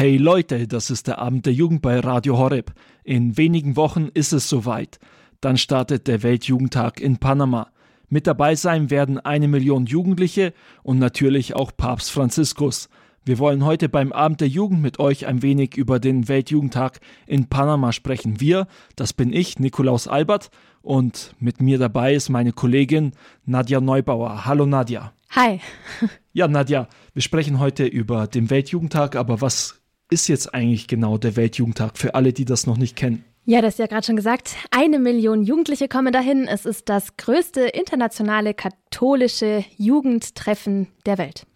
Hey Leute, das ist der Abend der Jugend bei Radio Horeb. In wenigen Wochen ist es soweit. Dann startet der Weltjugendtag in Panama. Mit dabei sein werden eine Million Jugendliche und natürlich auch Papst Franziskus. Wir wollen heute beim Abend der Jugend mit euch ein wenig über den Weltjugendtag in Panama sprechen. Wir, das bin ich, Nikolaus Albert, und mit mir dabei ist meine Kollegin Nadja Neubauer. Hallo Nadja. Hi. Ja, Nadja, wir sprechen heute über den Weltjugendtag, aber was ist jetzt eigentlich genau der Weltjugendtag für alle, die das noch nicht kennen? Ja, das ist ja gerade schon gesagt. Eine Million Jugendliche kommen dahin. Es ist das größte internationale katholische Jugendtreffen der Welt.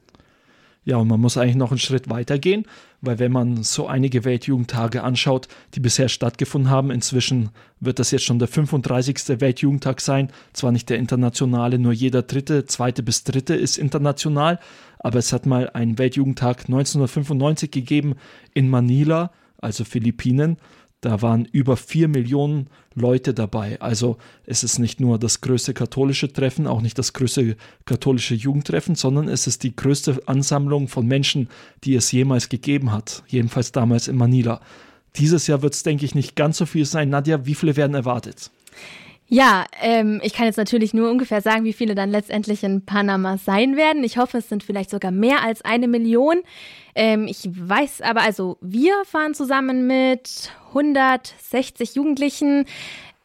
Ja, und man muss eigentlich noch einen Schritt weiter gehen, weil wenn man so einige Weltjugendtage anschaut, die bisher stattgefunden haben, inzwischen wird das jetzt schon der 35. Weltjugendtag sein. Zwar nicht der internationale, nur jeder dritte, zweite bis dritte ist international, aber es hat mal einen Weltjugendtag 1995 gegeben in Manila, also Philippinen. Da waren über vier Millionen Leute dabei. Also es ist nicht nur das größte katholische Treffen, auch nicht das größte katholische Jugendtreffen, sondern es ist die größte Ansammlung von Menschen, die es jemals gegeben hat. Jedenfalls damals in Manila. Dieses Jahr wird es, denke ich, nicht ganz so viel sein. Nadja, wie viele werden erwartet? Ja, ähm, ich kann jetzt natürlich nur ungefähr sagen, wie viele dann letztendlich in Panama sein werden. Ich hoffe, es sind vielleicht sogar mehr als eine Million. Ähm, ich weiß aber, also wir fahren zusammen mit 160 Jugendlichen.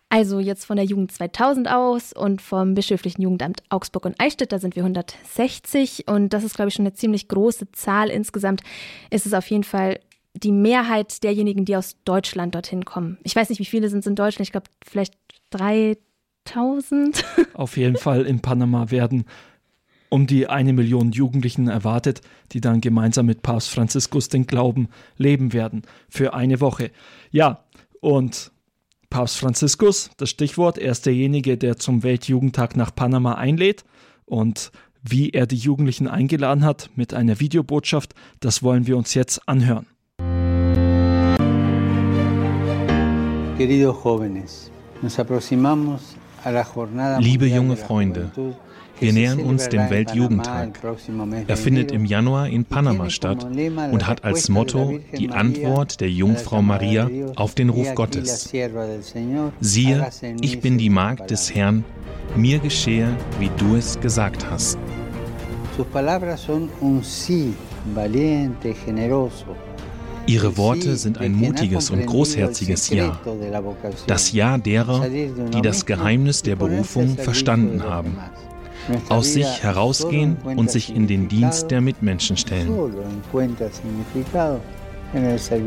Also jetzt von der Jugend 2000 aus und vom bischöflichen Jugendamt Augsburg und Eichstätt, da sind wir 160 und das ist, glaube ich, schon eine ziemlich große Zahl. Insgesamt ist es auf jeden Fall die Mehrheit derjenigen, die aus Deutschland dorthin kommen. Ich weiß nicht, wie viele sind es in Deutschland. Ich glaube, vielleicht 3000. Auf jeden Fall in Panama werden um die eine Million Jugendlichen erwartet, die dann gemeinsam mit Papst Franziskus den Glauben leben werden für eine Woche. Ja, und Papst Franziskus, das Stichwort, er ist derjenige, der zum Weltjugendtag nach Panama einlädt und wie er die Jugendlichen eingeladen hat mit einer Videobotschaft, das wollen wir uns jetzt anhören. Liebe junge Freunde, wir nähern uns dem Weltjugendtag. Er findet im Januar in Panama statt und hat als Motto die Antwort der Jungfrau Maria auf den Ruf Gottes. Siehe, ich bin die Magd des Herrn, mir geschehe, wie du es gesagt hast. Sus palabras son un sí valiente, generoso, Ihre Worte sind ein mutiges und großherziges Ja. Das Ja derer, die das Geheimnis der Berufung verstanden haben. Aus sich herausgehen und sich in den Dienst der Mitmenschen stellen.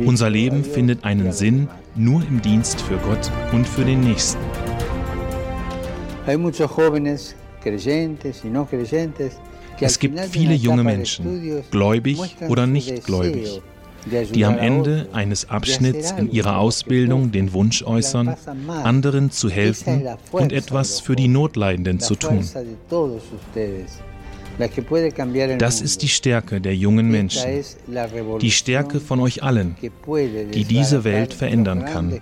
Unser Leben findet einen Sinn nur im Dienst für Gott und für den Nächsten. Es gibt viele junge Menschen, gläubig oder nicht gläubig, die am Ende eines Abschnitts in ihrer Ausbildung den Wunsch äußern, anderen zu helfen und etwas für die Notleidenden zu tun. Das ist die Stärke der jungen Menschen, die Stärke von euch allen, die diese Welt verändern kann.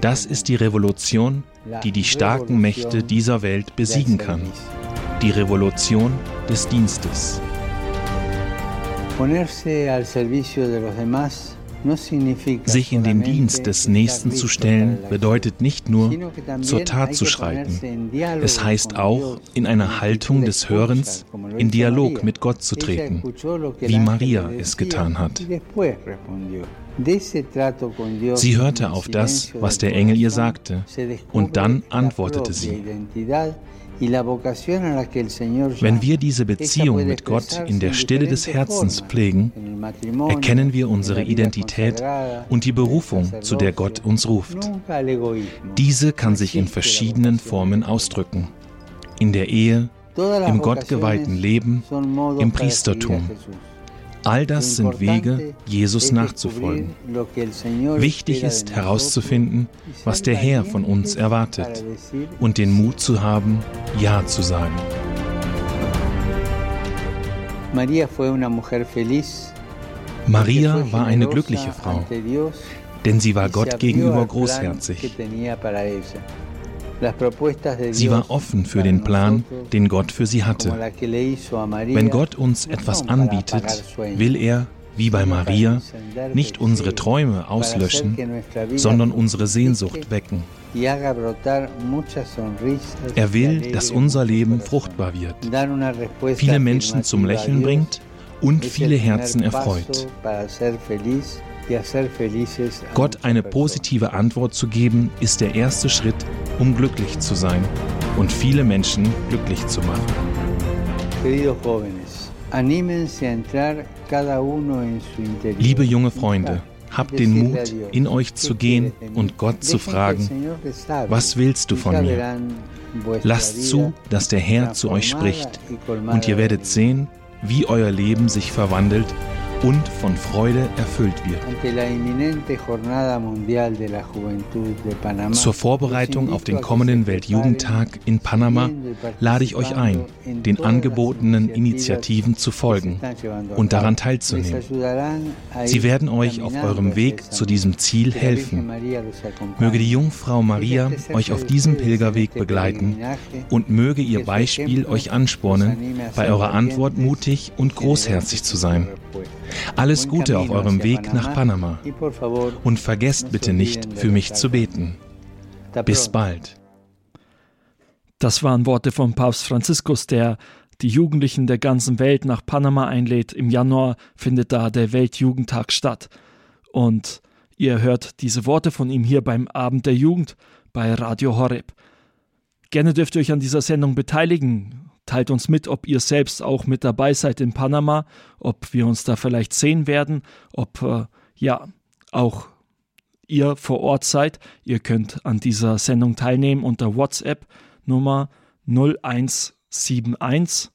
Das ist die Revolution, die die starken Mächte dieser Welt besiegen kann. Die Revolution des Dienstes. Sich in den Dienst des Nächsten zu stellen, bedeutet nicht nur, zur Tat zu schreiten. Es heißt auch, in einer Haltung des Hörens in Dialog mit Gott zu treten, wie Maria es getan hat. Sie hörte auf das, was der Engel ihr sagte, und dann antwortete sie. Wenn wir diese Beziehung mit Gott in der Stille des Herzens pflegen, erkennen wir unsere Identität und die Berufung, zu der Gott uns ruft. Diese kann sich in verschiedenen Formen ausdrücken. In der Ehe, im gottgeweihten Leben, im Priestertum. All das sind Wege, Jesus nachzufolgen. Wichtig ist herauszufinden, was der Herr von uns erwartet und den Mut zu haben, Ja zu sagen. Maria war eine glückliche Frau, denn sie war Gott gegenüber großherzig. Sie war offen für den Plan, den Gott für sie hatte. Wenn Gott uns etwas anbietet, will er, wie bei Maria, nicht unsere Träume auslöschen, sondern unsere Sehnsucht wecken. Er will, dass unser Leben fruchtbar wird, viele Menschen zum Lächeln bringt und viele Herzen erfreut. Gott eine positive Antwort zu geben, ist der erste Schritt, um glücklich zu sein und viele Menschen glücklich zu machen. Liebe junge Freunde, habt den Mut, in euch zu gehen und Gott zu fragen, was willst du von mir? Lasst zu, dass der Herr zu euch spricht und ihr werdet sehen, wie euer Leben sich verwandelt und von Freude erfüllt wird. Zur Vorbereitung auf den kommenden Weltjugendtag in Panama lade ich euch ein, den angebotenen Initiativen zu folgen und daran teilzunehmen. Sie werden euch auf eurem Weg zu diesem Ziel helfen. Möge die Jungfrau Maria euch auf diesem Pilgerweg begleiten und möge ihr Beispiel euch anspornen, bei eurer Antwort mutig und großherzig zu sein. Alles Gute auf eurem Weg nach Panama. Und vergesst bitte nicht, für mich zu beten. Bis bald. Das waren Worte von Papst Franziskus, der die Jugendlichen der ganzen Welt nach Panama einlädt. Im Januar findet da der Weltjugendtag statt. Und ihr hört diese Worte von ihm hier beim Abend der Jugend bei Radio Horeb. Gerne dürft ihr euch an dieser Sendung beteiligen. Teilt uns mit, ob ihr selbst auch mit dabei seid in Panama, ob wir uns da vielleicht sehen werden, ob äh, ja auch ihr vor Ort seid. Ihr könnt an dieser Sendung teilnehmen unter WhatsApp Nummer 0171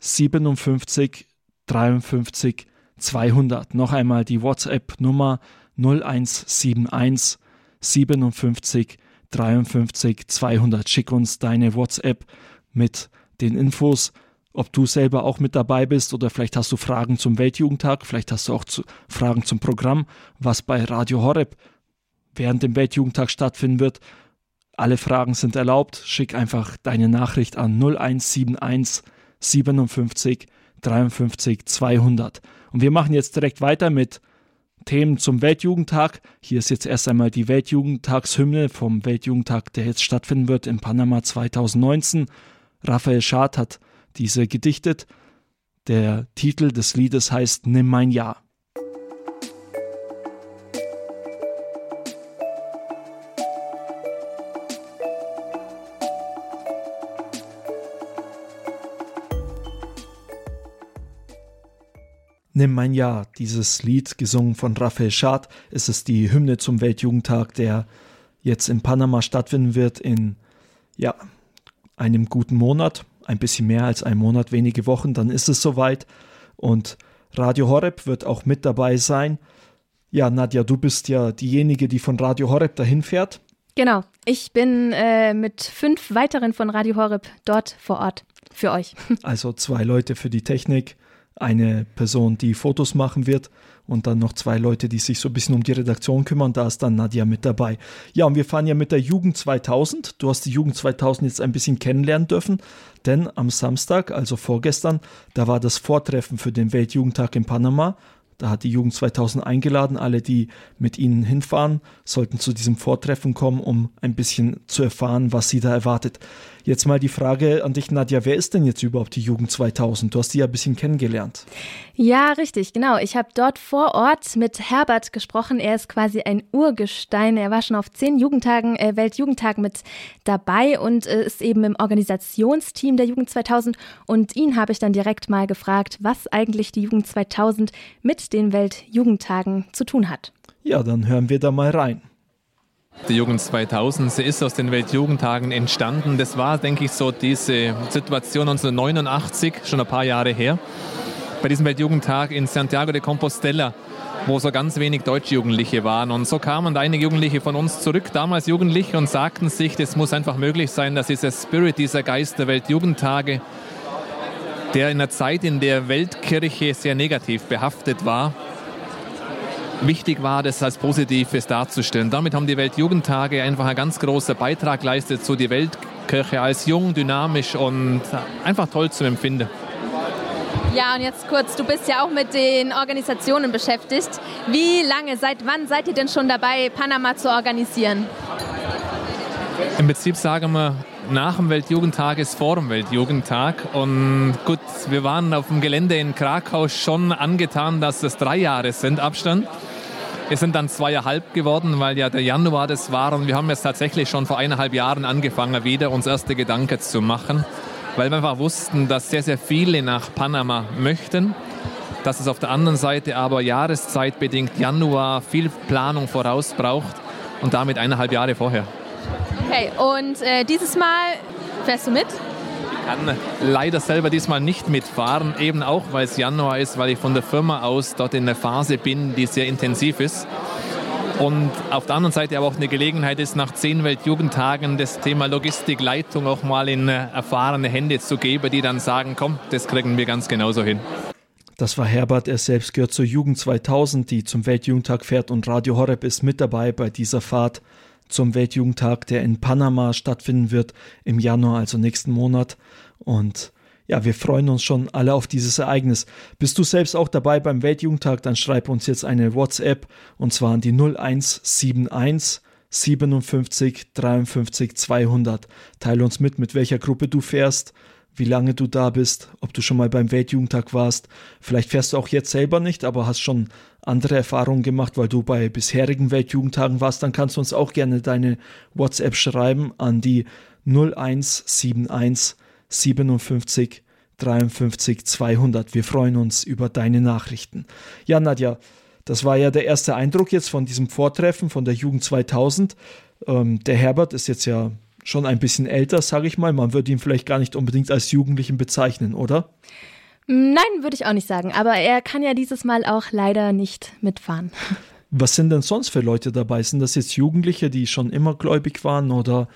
57 53 200. Noch einmal die WhatsApp Nummer 0171 57 53 200. Schick uns deine WhatsApp mit den Infos, ob du selber auch mit dabei bist oder vielleicht hast du Fragen zum Weltjugendtag, vielleicht hast du auch zu, Fragen zum Programm, was bei Radio Horeb während dem Weltjugendtag stattfinden wird. Alle Fragen sind erlaubt. Schick einfach deine Nachricht an 0171 57 53 200. Und wir machen jetzt direkt weiter mit Themen zum Weltjugendtag. Hier ist jetzt erst einmal die Weltjugendtagshymne vom Weltjugendtag, der jetzt stattfinden wird in Panama 2019. Raphael Schad hat diese gedichtet. Der Titel des Liedes heißt Nimm mein Ja. Nimm mein Ja, dieses Lied, gesungen von Raphael Schad, ist die Hymne zum Weltjugendtag, der jetzt in Panama stattfinden wird in ja, einem guten Monat, ein bisschen mehr als ein Monat, wenige Wochen, dann ist es soweit. Und Radio Horeb wird auch mit dabei sein. Ja, Nadja, du bist ja diejenige, die von Radio Horeb dahin fährt. Genau, ich bin äh, mit fünf weiteren von Radio Horeb dort vor Ort für euch. Also zwei Leute für die Technik, eine Person, die Fotos machen wird und dann noch zwei Leute, die sich so ein bisschen um die Redaktion kümmern. Da ist dann Nadja mit dabei. Ja, und wir fahren ja mit der Jugend 2000. Du hast die Jugend 2000 jetzt ein bisschen kennenlernen dürfen, denn am Samstag, also vorgestern, da war das Vortreffen für den Weltjugendtag in Panama. Da hat die Jugend 2000 eingeladen. Alle, die mit ihnen hinfahren, sollten zu diesem Vortreffen kommen, um ein bisschen zu erfahren, was sie da erwartet. Jetzt mal die Frage an dich, Nadja, wer ist denn jetzt überhaupt die Jugend 2000? Du hast die ja ein bisschen kennengelernt. Ja, richtig, genau. Ich habe dort vor Ort mit Herbert gesprochen. Er ist quasi ein Urgestein. Er war schon auf zehn Jugendtagen, äh, Weltjugendtagen mit dabei und äh, ist eben im Organisationsteam der Jugend 2000. Und ihn habe ich dann direkt mal gefragt, was eigentlich die Jugend 2000 mit den Weltjugendtagen zu tun hat. Ja, dann hören wir da mal rein. Die Jugend 2000, sie ist aus den Weltjugendtagen entstanden. Das war, denke ich, so diese Situation 1989, schon ein paar Jahre her. Bei diesem Weltjugendtag in Santiago de Compostela, wo so ganz wenig deutsche Jugendliche waren. Und so kamen einige Jugendliche von uns zurück, damals Jugendliche, und sagten sich, das muss einfach möglich sein, dass dieser Spirit, dieser Geist der Weltjugendtage, der in einer Zeit, in der Weltkirche sehr negativ behaftet war, wichtig war, das als Positives darzustellen. Damit haben die Weltjugendtage einfach einen ganz großen Beitrag geleistet zu die Weltkirche als jung, dynamisch und einfach toll zu empfinden. Ja, und jetzt kurz, du bist ja auch mit den Organisationen beschäftigt. Wie lange, seit wann seid ihr denn schon dabei, Panama zu organisieren? Im Prinzip sagen wir, nach dem Weltjugendtag ist vor dem Weltjugendtag. Und gut, wir waren auf dem Gelände in Krakau schon angetan, dass es drei Jahre sind Abstand. Es sind dann zweieinhalb geworden, weil ja der Januar das war. Und wir haben jetzt tatsächlich schon vor eineinhalb Jahren angefangen, wieder uns erste Gedanken zu machen weil wir einfach wussten, dass sehr, sehr viele nach Panama möchten, dass es auf der anderen Seite aber jahreszeitbedingt Januar viel Planung voraus braucht und damit eineinhalb Jahre vorher. Okay, und äh, dieses Mal fährst du mit? Ich kann leider selber diesmal nicht mitfahren, eben auch weil es Januar ist, weil ich von der Firma aus dort in der Phase bin, die sehr intensiv ist. Und auf der anderen Seite aber auch eine Gelegenheit ist, nach zehn Weltjugendtagen das Thema Logistikleitung auch mal in äh, erfahrene Hände zu geben, die dann sagen, komm, das kriegen wir ganz genauso hin. Das war Herbert, er selbst gehört zur Jugend 2000, die zum Weltjugendtag fährt und Radio Horeb ist mit dabei bei dieser Fahrt zum Weltjugendtag, der in Panama stattfinden wird im Januar, also nächsten Monat. Und ja, wir freuen uns schon alle auf dieses Ereignis. Bist du selbst auch dabei beim Weltjugendtag, dann schreib uns jetzt eine WhatsApp und zwar an die 0171 57 53 200. Teile uns mit, mit welcher Gruppe du fährst, wie lange du da bist, ob du schon mal beim Weltjugendtag warst. Vielleicht fährst du auch jetzt selber nicht, aber hast schon andere Erfahrungen gemacht, weil du bei bisherigen Weltjugendtagen warst. Dann kannst du uns auch gerne deine WhatsApp schreiben an die 0171 57 53 200. Wir freuen uns über deine Nachrichten. Ja, Nadja, das war ja der erste Eindruck jetzt von diesem Vortreffen von der Jugend 2000. Ähm, der Herbert ist jetzt ja schon ein bisschen älter, sage ich mal. Man würde ihn vielleicht gar nicht unbedingt als Jugendlichen bezeichnen, oder? Nein, würde ich auch nicht sagen. Aber er kann ja dieses Mal auch leider nicht mitfahren. Was sind denn sonst für Leute dabei? Sind das jetzt Jugendliche, die schon immer gläubig waren oder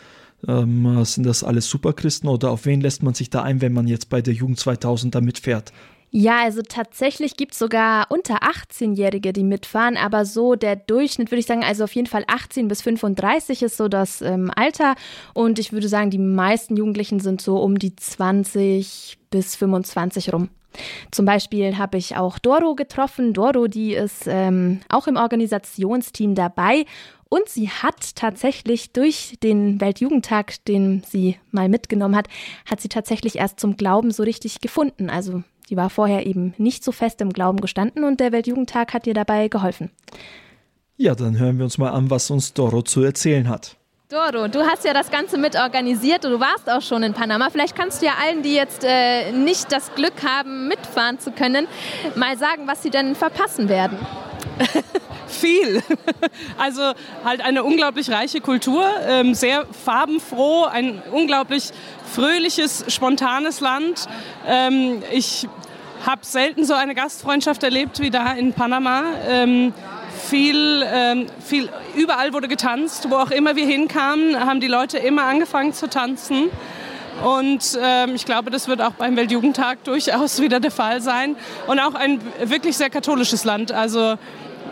ähm, sind das alles Superchristen oder auf wen lässt man sich da ein, wenn man jetzt bei der Jugend 2000 da mitfährt? Ja, also tatsächlich gibt es sogar unter 18-Jährige, die mitfahren, aber so der Durchschnitt würde ich sagen, also auf jeden Fall 18 bis 35 ist so das ähm, Alter und ich würde sagen, die meisten Jugendlichen sind so um die 20 bis 25 rum. Zum Beispiel habe ich auch Doro getroffen. Doro, die ist ähm, auch im Organisationsteam dabei und sie hat tatsächlich durch den Weltjugendtag, den sie mal mitgenommen hat, hat sie tatsächlich erst zum Glauben so richtig gefunden. Also die war vorher eben nicht so fest im Glauben gestanden und der Weltjugendtag hat ihr dabei geholfen. Ja, dann hören wir uns mal an, was uns Doro zu erzählen hat. Doro, du hast ja das Ganze mit organisiert und du warst auch schon in Panama. Vielleicht kannst du ja allen, die jetzt äh, nicht das Glück haben, mitfahren zu können, mal sagen, was sie denn verpassen werden. viel. Also halt eine unglaublich reiche Kultur, ähm, sehr farbenfroh, ein unglaublich fröhliches, spontanes Land. Ähm, ich habe selten so eine Gastfreundschaft erlebt wie da in Panama. Ähm, viel, viel, überall wurde getanzt, wo auch immer wir hinkamen, haben die Leute immer angefangen zu tanzen. Und ähm, ich glaube, das wird auch beim Weltjugendtag durchaus wieder der Fall sein. Und auch ein wirklich sehr katholisches Land. Also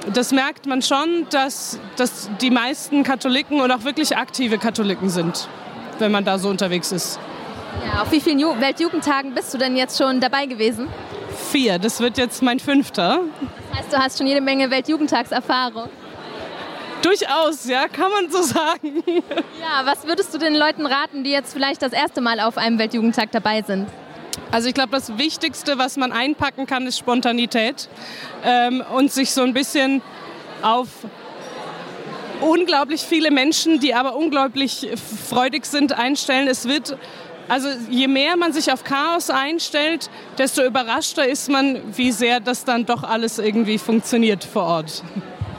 das merkt man schon, dass, dass die meisten Katholiken und auch wirklich aktive Katholiken sind, wenn man da so unterwegs ist. Ja, auf wie vielen Ju Weltjugendtagen bist du denn jetzt schon dabei gewesen? Vier, das wird jetzt mein fünfter. Das heißt, du hast schon jede Menge Weltjugendtagserfahrung. Durchaus, ja, kann man so sagen. Ja, was würdest du den Leuten raten, die jetzt vielleicht das erste Mal auf einem Weltjugendtag dabei sind? Also ich glaube, das Wichtigste, was man einpacken kann, ist Spontanität ähm, und sich so ein bisschen auf unglaublich viele Menschen, die aber unglaublich freudig sind, einstellen. Es wird also je mehr man sich auf Chaos einstellt, desto überraschter ist man, wie sehr das dann doch alles irgendwie funktioniert vor Ort.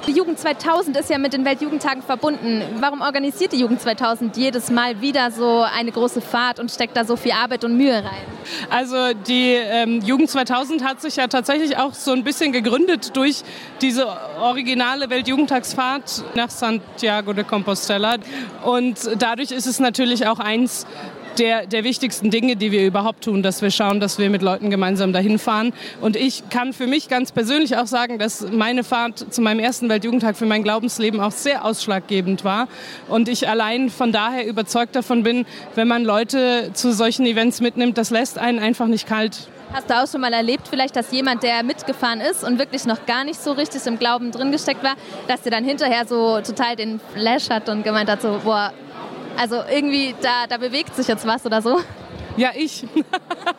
Die Jugend 2000 ist ja mit den Weltjugendtagen verbunden. Warum organisiert die Jugend 2000 jedes Mal wieder so eine große Fahrt und steckt da so viel Arbeit und Mühe rein? Also die ähm, Jugend 2000 hat sich ja tatsächlich auch so ein bisschen gegründet durch diese originale Weltjugendtagsfahrt nach Santiago de Compostela. Und dadurch ist es natürlich auch eins der, der wichtigsten Dinge, die wir überhaupt tun, dass wir schauen, dass wir mit Leuten gemeinsam dahin fahren. Und ich kann für mich ganz persönlich auch sagen, dass meine Fahrt zu meinem ersten Weltjugendtag für mein Glaubensleben auch sehr ausschlaggebend war. Und ich allein von daher überzeugt davon bin, wenn man Leute zu solchen Events mitnimmt, das lässt einen einfach nicht kalt Hast du auch schon mal erlebt, vielleicht, dass jemand, der mitgefahren ist und wirklich noch gar nicht so richtig im Glauben drin gesteckt war, dass der dann hinterher so total den Flash hat und gemeint hat, so, boah, also irgendwie, da, da bewegt sich jetzt was oder so? Ja, ich.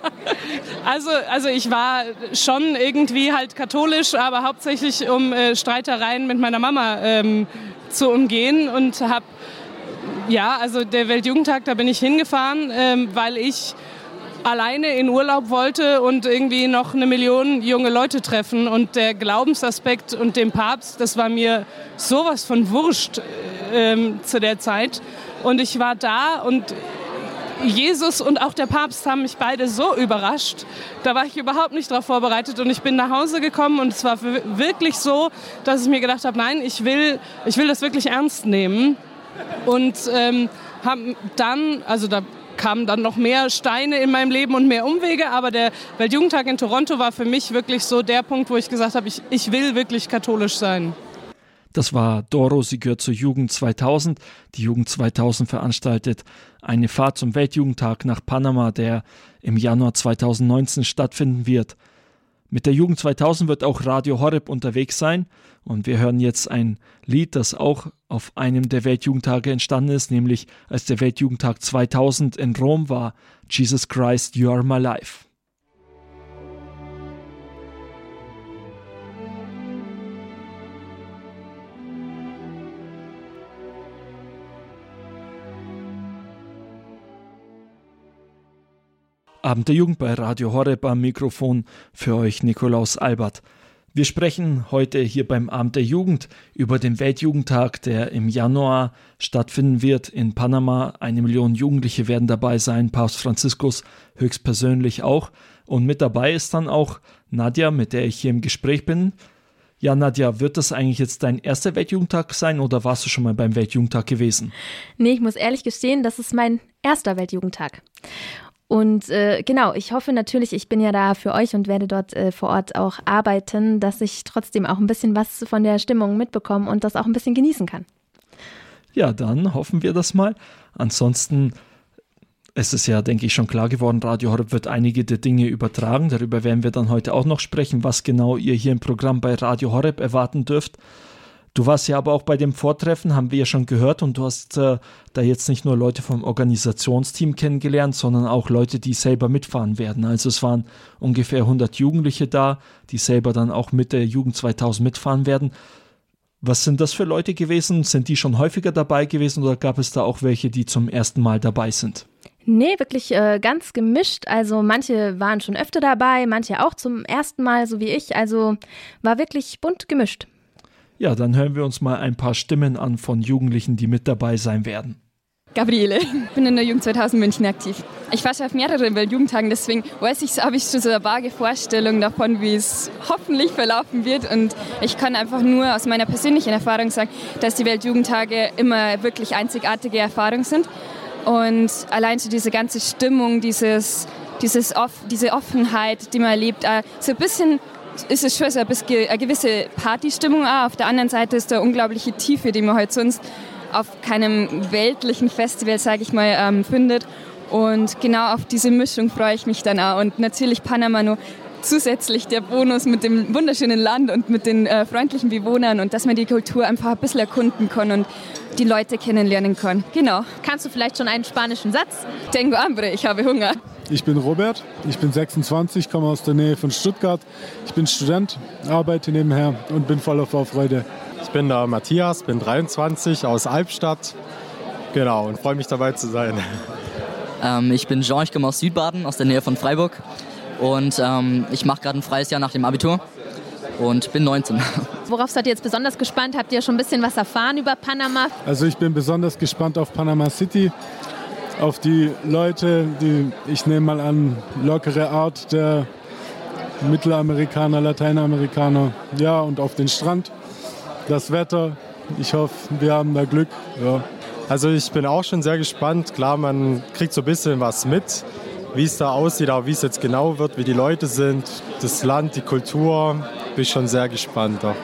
also, also ich war schon irgendwie halt katholisch, aber hauptsächlich um äh, Streitereien mit meiner Mama ähm, zu umgehen und habe, ja, also der Weltjugendtag, da bin ich hingefahren, ähm, weil ich alleine in Urlaub wollte und irgendwie noch eine Million junge Leute treffen. Und der Glaubensaspekt und dem Papst, das war mir sowas von wurscht ähm, zu der Zeit. Und ich war da und Jesus und auch der Papst haben mich beide so überrascht. Da war ich überhaupt nicht darauf vorbereitet und ich bin nach Hause gekommen und es war wirklich so, dass ich mir gedacht habe, nein, ich will, ich will das wirklich ernst nehmen. Und ähm, haben dann, also da kamen dann noch mehr Steine in meinem Leben und mehr Umwege, aber der Weltjugendtag in Toronto war für mich wirklich so der Punkt, wo ich gesagt habe, ich, ich will wirklich katholisch sein. Das war Doro, sie gehört zur Jugend 2000. Die Jugend 2000 veranstaltet eine Fahrt zum Weltjugendtag nach Panama, der im Januar 2019 stattfinden wird. Mit der Jugend 2000 wird auch Radio Horeb unterwegs sein und wir hören jetzt ein Lied, das auch auf einem der Weltjugendtage entstanden ist, nämlich als der Weltjugendtag 2000 in Rom war. Jesus Christ, You Are My Life. Abend der Jugend bei Radio Horeb am Mikrofon für euch Nikolaus Albert. Wir sprechen heute hier beim Abend der Jugend über den Weltjugendtag, der im Januar stattfinden wird in Panama. Eine Million Jugendliche werden dabei sein, Papst Franziskus höchstpersönlich auch. Und mit dabei ist dann auch Nadja, mit der ich hier im Gespräch bin. Ja, Nadja, wird das eigentlich jetzt dein erster Weltjugendtag sein oder warst du schon mal beim Weltjugendtag gewesen? Nee, ich muss ehrlich gestehen, das ist mein erster Weltjugendtag. Und äh, genau, ich hoffe natürlich, ich bin ja da für euch und werde dort äh, vor Ort auch arbeiten, dass ich trotzdem auch ein bisschen was von der Stimmung mitbekomme und das auch ein bisschen genießen kann. Ja, dann hoffen wir das mal. Ansonsten es ist ja, denke ich, schon klar geworden, Radio Horeb wird einige der Dinge übertragen. Darüber werden wir dann heute auch noch sprechen, was genau ihr hier im Programm bei Radio Horeb erwarten dürft. Du warst ja aber auch bei dem Vortreffen, haben wir ja schon gehört, und du hast äh, da jetzt nicht nur Leute vom Organisationsteam kennengelernt, sondern auch Leute, die selber mitfahren werden. Also es waren ungefähr 100 Jugendliche da, die selber dann auch mit der Jugend 2000 mitfahren werden. Was sind das für Leute gewesen? Sind die schon häufiger dabei gewesen oder gab es da auch welche, die zum ersten Mal dabei sind? Nee, wirklich äh, ganz gemischt. Also manche waren schon öfter dabei, manche auch zum ersten Mal, so wie ich. Also war wirklich bunt gemischt. Ja, dann hören wir uns mal ein paar Stimmen an von Jugendlichen, die mit dabei sein werden. Gabriele, ich bin in der Jugend 2000 München aktiv. Ich war schon auf mehreren Weltjugendtagen, deswegen weiß ich, habe ich schon so eine vage Vorstellung davon, wie es hoffentlich verlaufen wird. Und ich kann einfach nur aus meiner persönlichen Erfahrung sagen, dass die Weltjugendtage immer wirklich einzigartige Erfahrungen sind. Und allein so diese ganze Stimmung, dieses, dieses off, diese Offenheit, die man erlebt, so ein bisschen ist es schon so ein bisschen eine gewisse Partystimmung auch. Auf der anderen Seite ist da unglaubliche Tiefe, die man halt sonst auf keinem weltlichen Festival, sage ich mal, ähm, findet. Und genau auf diese Mischung freue ich mich dann auch. Und natürlich Panama nur zusätzlich der Bonus mit dem wunderschönen Land und mit den äh, freundlichen Bewohnern und dass man die Kultur einfach ein bisschen erkunden kann und die Leute kennenlernen kann. Genau. Kannst du vielleicht schon einen spanischen Satz? Tengo hambre, ich habe Hunger. Ich bin Robert, ich bin 26, komme aus der Nähe von Stuttgart. Ich bin Student, arbeite nebenher und bin voller Vorfreude. Ich bin der Matthias, bin 23 aus Albstadt. Genau, und freue mich dabei zu sein. Ähm, ich bin Jean, ich komme aus Südbaden, aus der Nähe von Freiburg. Und ähm, ich mache gerade ein freies Jahr nach dem Abitur und bin 19. Worauf seid ihr jetzt besonders gespannt? Habt ihr schon ein bisschen was erfahren über Panama? Also ich bin besonders gespannt auf Panama City auf die Leute, die, ich nehme mal an, lockere Art der Mittelamerikaner, Lateinamerikaner, ja, und auf den Strand, das Wetter. Ich hoffe, wir haben da Glück. Ja. Also ich bin auch schon sehr gespannt. Klar, man kriegt so ein bisschen was mit, wie es da aussieht, aber wie es jetzt genau wird, wie die Leute sind, das Land, die Kultur, bin ich schon sehr gespannt. Auch.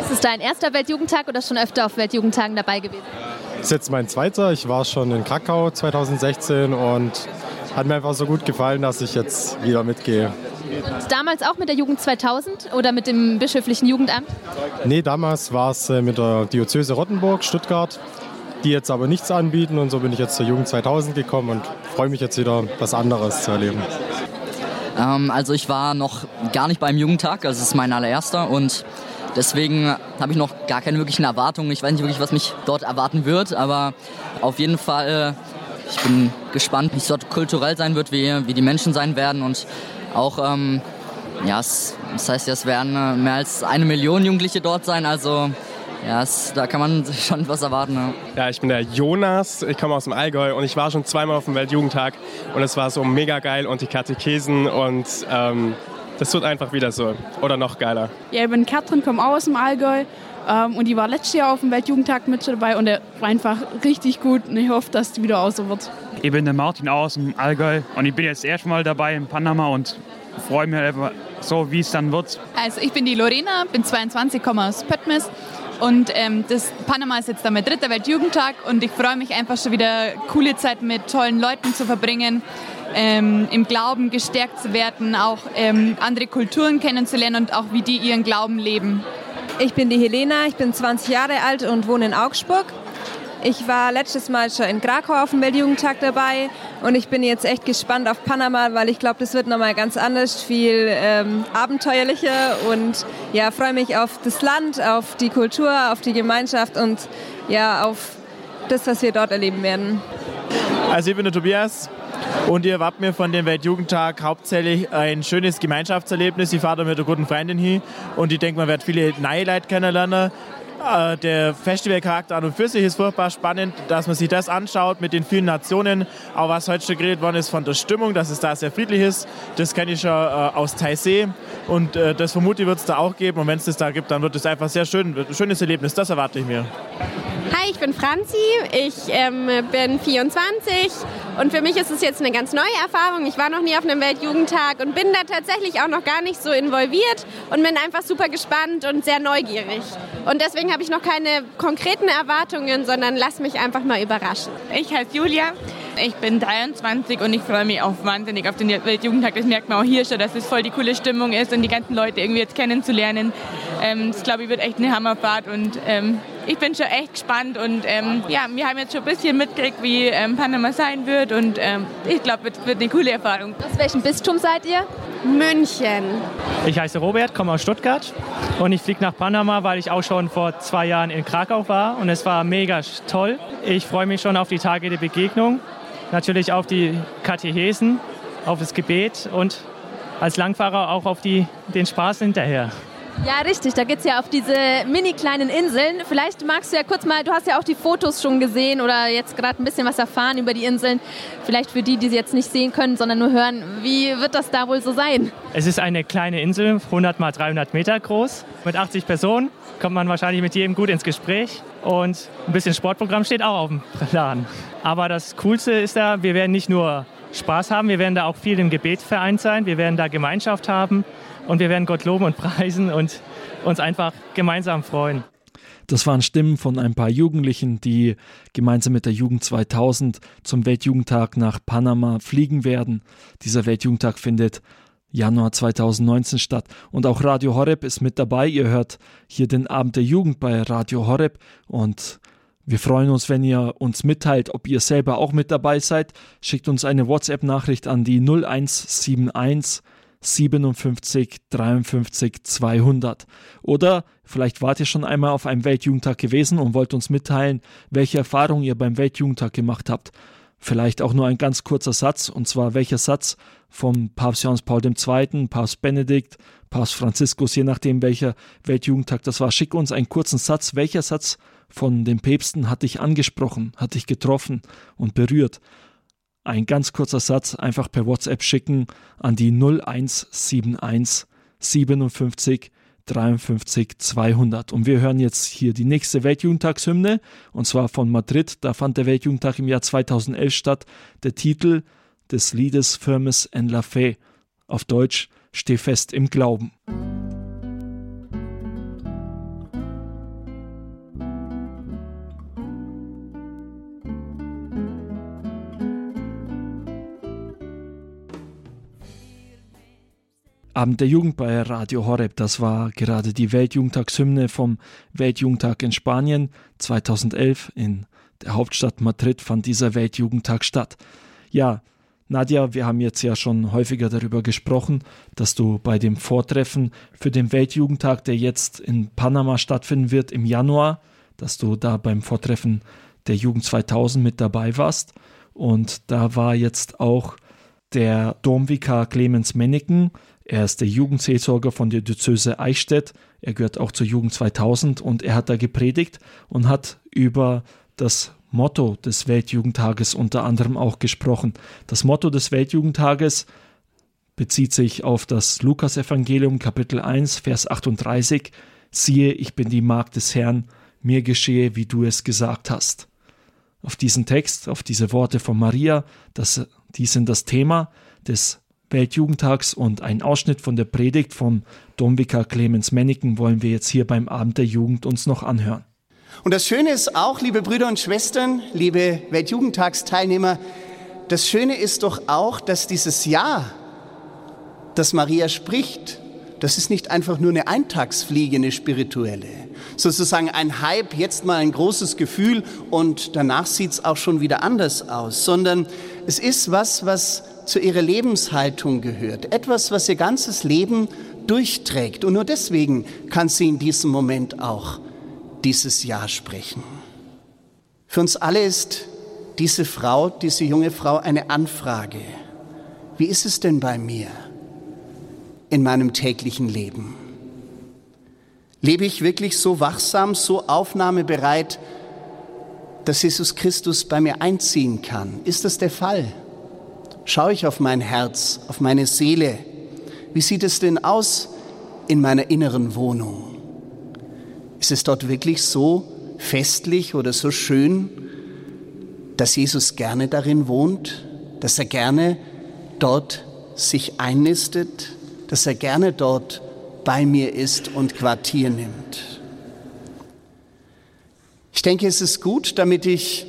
Ist es dein erster Weltjugendtag oder schon öfter auf Weltjugendtagen dabei gewesen? Das ist jetzt mein zweiter. Ich war schon in Krakau 2016 und hat mir einfach so gut gefallen, dass ich jetzt wieder mitgehe. Damals auch mit der Jugend 2000 oder mit dem bischöflichen Jugendamt? Nee, damals war es äh, mit der Diözese Rottenburg, Stuttgart, die jetzt aber nichts anbieten und so bin ich jetzt zur Jugend 2000 gekommen und freue mich jetzt wieder, was anderes zu erleben. Ähm, also ich war noch gar nicht beim Jugendtag, also es ist mein allererster und deswegen habe ich noch gar keine wirklichen Erwartungen. Ich weiß nicht wirklich, was mich dort erwarten wird, aber auf jeden Fall, äh, ich bin gespannt, wie es dort kulturell sein wird, wie, wie die Menschen sein werden und auch, ähm, ja, es, das heißt es werden äh, mehr als eine Million Jugendliche dort sein, also ja, es, da kann man schon was erwarten. Ja. ja, ich bin der Jonas, ich komme aus dem Allgäu und ich war schon zweimal auf dem Weltjugendtag und es war so mega geil und die Katechesen und ähm, das wird einfach wieder so oder noch geiler. Ja, ich bin Katrin, komme auch aus dem Allgäu ähm, und die war letztes Jahr auf dem Weltjugendtag mit dabei und der war einfach richtig gut und ich hoffe, dass es wieder auch so wird. Ich bin der Martin aus dem Allgäu und ich bin jetzt erstmal dabei in Panama und freue mich einfach so, wie es dann wird. Also ich bin die Lorena, bin 22, komme aus Pöttmes und ähm, das Panama ist jetzt dann mein dritter Weltjugendtag und ich freue mich einfach schon wieder coole Zeit mit tollen Leuten zu verbringen, ähm, im Glauben gestärkt zu werden, auch ähm, andere Kulturen kennenzulernen und auch wie die ihren Glauben leben. Ich bin die Helena, ich bin 20 Jahre alt und wohne in Augsburg. Ich war letztes Mal schon in Krakau auf dem Weltjugendtag dabei und ich bin jetzt echt gespannt auf Panama, weil ich glaube, das wird nochmal ganz anders, viel ähm, abenteuerlicher und ja, freue mich auf das Land, auf die Kultur, auf die Gemeinschaft und ja, auf das, was wir dort erleben werden. Also ich bin der Tobias und ihr erwartet mir von dem Weltjugendtag hauptsächlich ein schönes Gemeinschaftserlebnis. Ich fahre da mit einer guten Freundin hin und ich denke, man wird viele neue Leute kennenlernen. Der Festivalcharakter an und für sich ist furchtbar spannend, dass man sich das anschaut mit den vielen Nationen. Auch was heute schon geredet worden ist von der Stimmung, dass es da sehr friedlich ist. Das kenne ich schon äh, aus Taizé und äh, das vermute ich wird es da auch geben. Und wenn es das da gibt, dann wird es einfach sehr schön, ein schönes Erlebnis. Das erwarte ich mir. Hi, ich bin Franzi, ich ähm, bin 24 und für mich ist es jetzt eine ganz neue Erfahrung. Ich war noch nie auf einem Weltjugendtag und bin da tatsächlich auch noch gar nicht so involviert und bin einfach super gespannt und sehr neugierig. Und deswegen habe ich noch keine konkreten Erwartungen, sondern lass mich einfach mal überraschen. Ich heiße Julia, ich bin 23 und ich freue mich auch wahnsinnig auf den Weltjugendtag. Das merkt man auch hier schon, dass es voll die coole Stimmung ist und die ganzen Leute irgendwie jetzt kennenzulernen. Ähm, das glaube ich wird echt eine Hammerfahrt und ähm, ich bin schon echt gespannt und ähm, ja, wir haben jetzt schon ein bisschen mitgekriegt, wie ähm, Panama sein wird und ähm, ich glaube, es wird eine coole Erfahrung. Aus welchem Bistum seid ihr? München. Ich heiße Robert, komme aus Stuttgart und ich fliege nach Panama, weil ich auch schon vor zwei Jahren in Krakau war und es war mega toll. Ich freue mich schon auf die Tage der Begegnung, natürlich auf die Katechesen, auf das Gebet und als Langfahrer auch auf die, den Spaß hinterher. Ja, richtig. Da geht es ja auf diese mini kleinen Inseln. Vielleicht magst du ja kurz mal, du hast ja auch die Fotos schon gesehen oder jetzt gerade ein bisschen was erfahren über die Inseln. Vielleicht für die, die sie jetzt nicht sehen können, sondern nur hören, wie wird das da wohl so sein? Es ist eine kleine Insel, 100 mal 300 Meter groß. Mit 80 Personen kommt man wahrscheinlich mit jedem gut ins Gespräch. Und ein bisschen Sportprogramm steht auch auf dem Plan. Aber das Coolste ist da, wir werden nicht nur Spaß haben, wir werden da auch viel im Gebet vereint sein, wir werden da Gemeinschaft haben und wir werden Gott loben und preisen und uns einfach gemeinsam freuen. Das waren Stimmen von ein paar Jugendlichen, die gemeinsam mit der Jugend 2000 zum Weltjugendtag nach Panama fliegen werden. Dieser Weltjugendtag findet Januar 2019 statt. Und auch Radio Horeb ist mit dabei. Ihr hört hier den Abend der Jugend bei Radio Horeb und wir freuen uns, wenn ihr uns mitteilt, ob ihr selber auch mit dabei seid. Schickt uns eine WhatsApp-Nachricht an die 0171 57 53 200. Oder vielleicht wart ihr schon einmal auf einem Weltjugendtag gewesen und wollt uns mitteilen, welche Erfahrungen ihr beim Weltjugendtag gemacht habt. Vielleicht auch nur ein ganz kurzer Satz, und zwar welcher Satz vom Papst Johannes Paul II., Papst Benedikt, Papst Franziskus, je nachdem welcher Weltjugendtag das war. Schick uns einen kurzen Satz. Welcher Satz von den Päpsten hat dich angesprochen, hat dich getroffen und berührt? Ein ganz kurzer Satz einfach per WhatsApp schicken an die 0171 57 53 200. Und wir hören jetzt hier die nächste Weltjugendtagshymne und zwar von Madrid. Da fand der Weltjugendtag im Jahr 2011 statt. Der Titel des Liedes Firmes en la Fe. Auf Deutsch Steh fest im Glauben. Abend der Jugend bei Radio Horeb. Das war gerade die Weltjugendtagshymne vom Weltjugendtag in Spanien 2011. In der Hauptstadt Madrid fand dieser Weltjugendtag statt. Ja, Nadja, wir haben jetzt ja schon häufiger darüber gesprochen, dass du bei dem Vortreffen für den Weltjugendtag, der jetzt in Panama stattfinden wird im Januar, dass du da beim Vortreffen der Jugend 2000 mit dabei warst. Und da war jetzt auch der Domvikar Clemens Menneken. Er ist der Jugendseelsorger von der Diözese Eichstätt. Er gehört auch zur Jugend 2000 und er hat da gepredigt und hat über das Motto des Weltjugendtages unter anderem auch gesprochen. Das Motto des Weltjugendtages bezieht sich auf das Lukasevangelium Kapitel 1 Vers 38 Siehe, ich bin die Magd des Herrn, mir geschehe, wie du es gesagt hast. Auf diesen Text, auf diese Worte von Maria, das, die sind das Thema des Weltjugendtags und ein Ausschnitt von der Predigt vom Domvikar Clemens Menneken wollen wir jetzt hier beim Abend der Jugend uns noch anhören. Und das Schöne ist auch, liebe Brüder und Schwestern, liebe Weltjugendtagsteilnehmer, das Schöne ist doch auch, dass dieses Ja, das Maria spricht, das ist nicht einfach nur eine Eintagsfliege, eine spirituelle. Sozusagen ein Hype, jetzt mal ein großes Gefühl und danach sieht es auch schon wieder anders aus, sondern es ist was, was zu ihrer Lebenshaltung gehört. Etwas, was ihr ganzes Leben durchträgt. Und nur deswegen kann sie in diesem Moment auch dieses Ja sprechen. Für uns alle ist diese Frau, diese junge Frau eine Anfrage. Wie ist es denn bei mir in meinem täglichen Leben? Lebe ich wirklich so wachsam, so aufnahmebereit, dass Jesus Christus bei mir einziehen kann? Ist das der Fall? Schaue ich auf mein Herz, auf meine Seele? Wie sieht es denn aus in meiner inneren Wohnung? Ist es dort wirklich so festlich oder so schön, dass Jesus gerne darin wohnt, dass er gerne dort sich einnistet, dass er gerne dort bei mir ist und Quartier nimmt. Ich denke, es ist gut, damit ich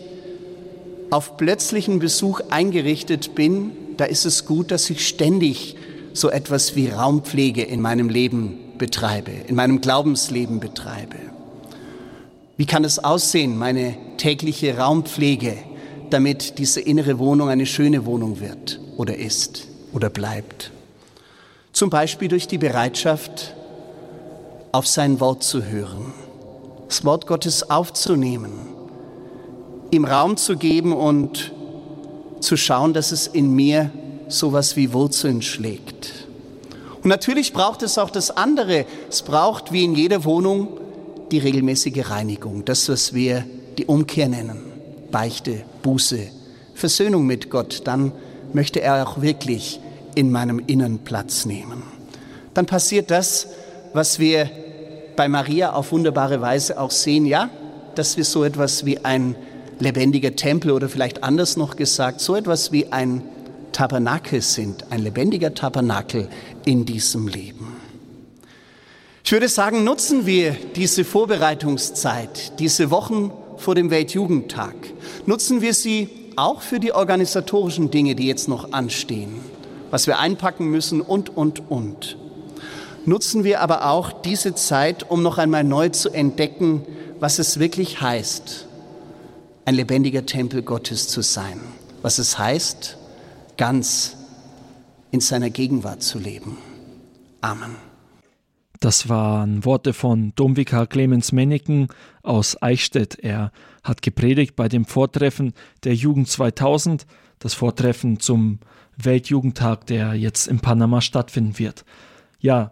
auf plötzlichen Besuch eingerichtet bin, da ist es gut, dass ich ständig so etwas wie Raumpflege in meinem Leben betreibe, in meinem Glaubensleben betreibe. Wie kann es aussehen, meine tägliche Raumpflege, damit diese innere Wohnung eine schöne Wohnung wird oder ist oder bleibt? Zum Beispiel durch die Bereitschaft, auf sein Wort zu hören, das Wort Gottes aufzunehmen, ihm Raum zu geben und zu schauen, dass es in mir sowas wie Wurzeln schlägt. Und natürlich braucht es auch das andere. Es braucht, wie in jeder Wohnung, die regelmäßige Reinigung, das, was wir die Umkehr nennen. Beichte, Buße, Versöhnung mit Gott. Dann möchte er auch wirklich in meinem Innern Platz nehmen. Dann passiert das, was wir bei Maria auf wunderbare Weise auch sehen, ja, dass wir so etwas wie ein lebendiger Tempel oder vielleicht anders noch gesagt, so etwas wie ein Tabernakel sind, ein lebendiger Tabernakel in diesem Leben. Ich würde sagen, nutzen wir diese Vorbereitungszeit, diese Wochen vor dem Weltjugendtag, nutzen wir sie auch für die organisatorischen Dinge, die jetzt noch anstehen, was wir einpacken müssen und, und, und. Nutzen wir aber auch diese Zeit, um noch einmal neu zu entdecken, was es wirklich heißt, ein lebendiger Tempel Gottes zu sein, was es heißt, ganz in seiner Gegenwart zu leben. Amen. Das waren Worte von Domvikar Clemens Menneken aus Eichstätt. Er hat gepredigt bei dem Vortreffen der Jugend 2000, das Vortreffen zum Weltjugendtag, der jetzt in Panama stattfinden wird. Ja,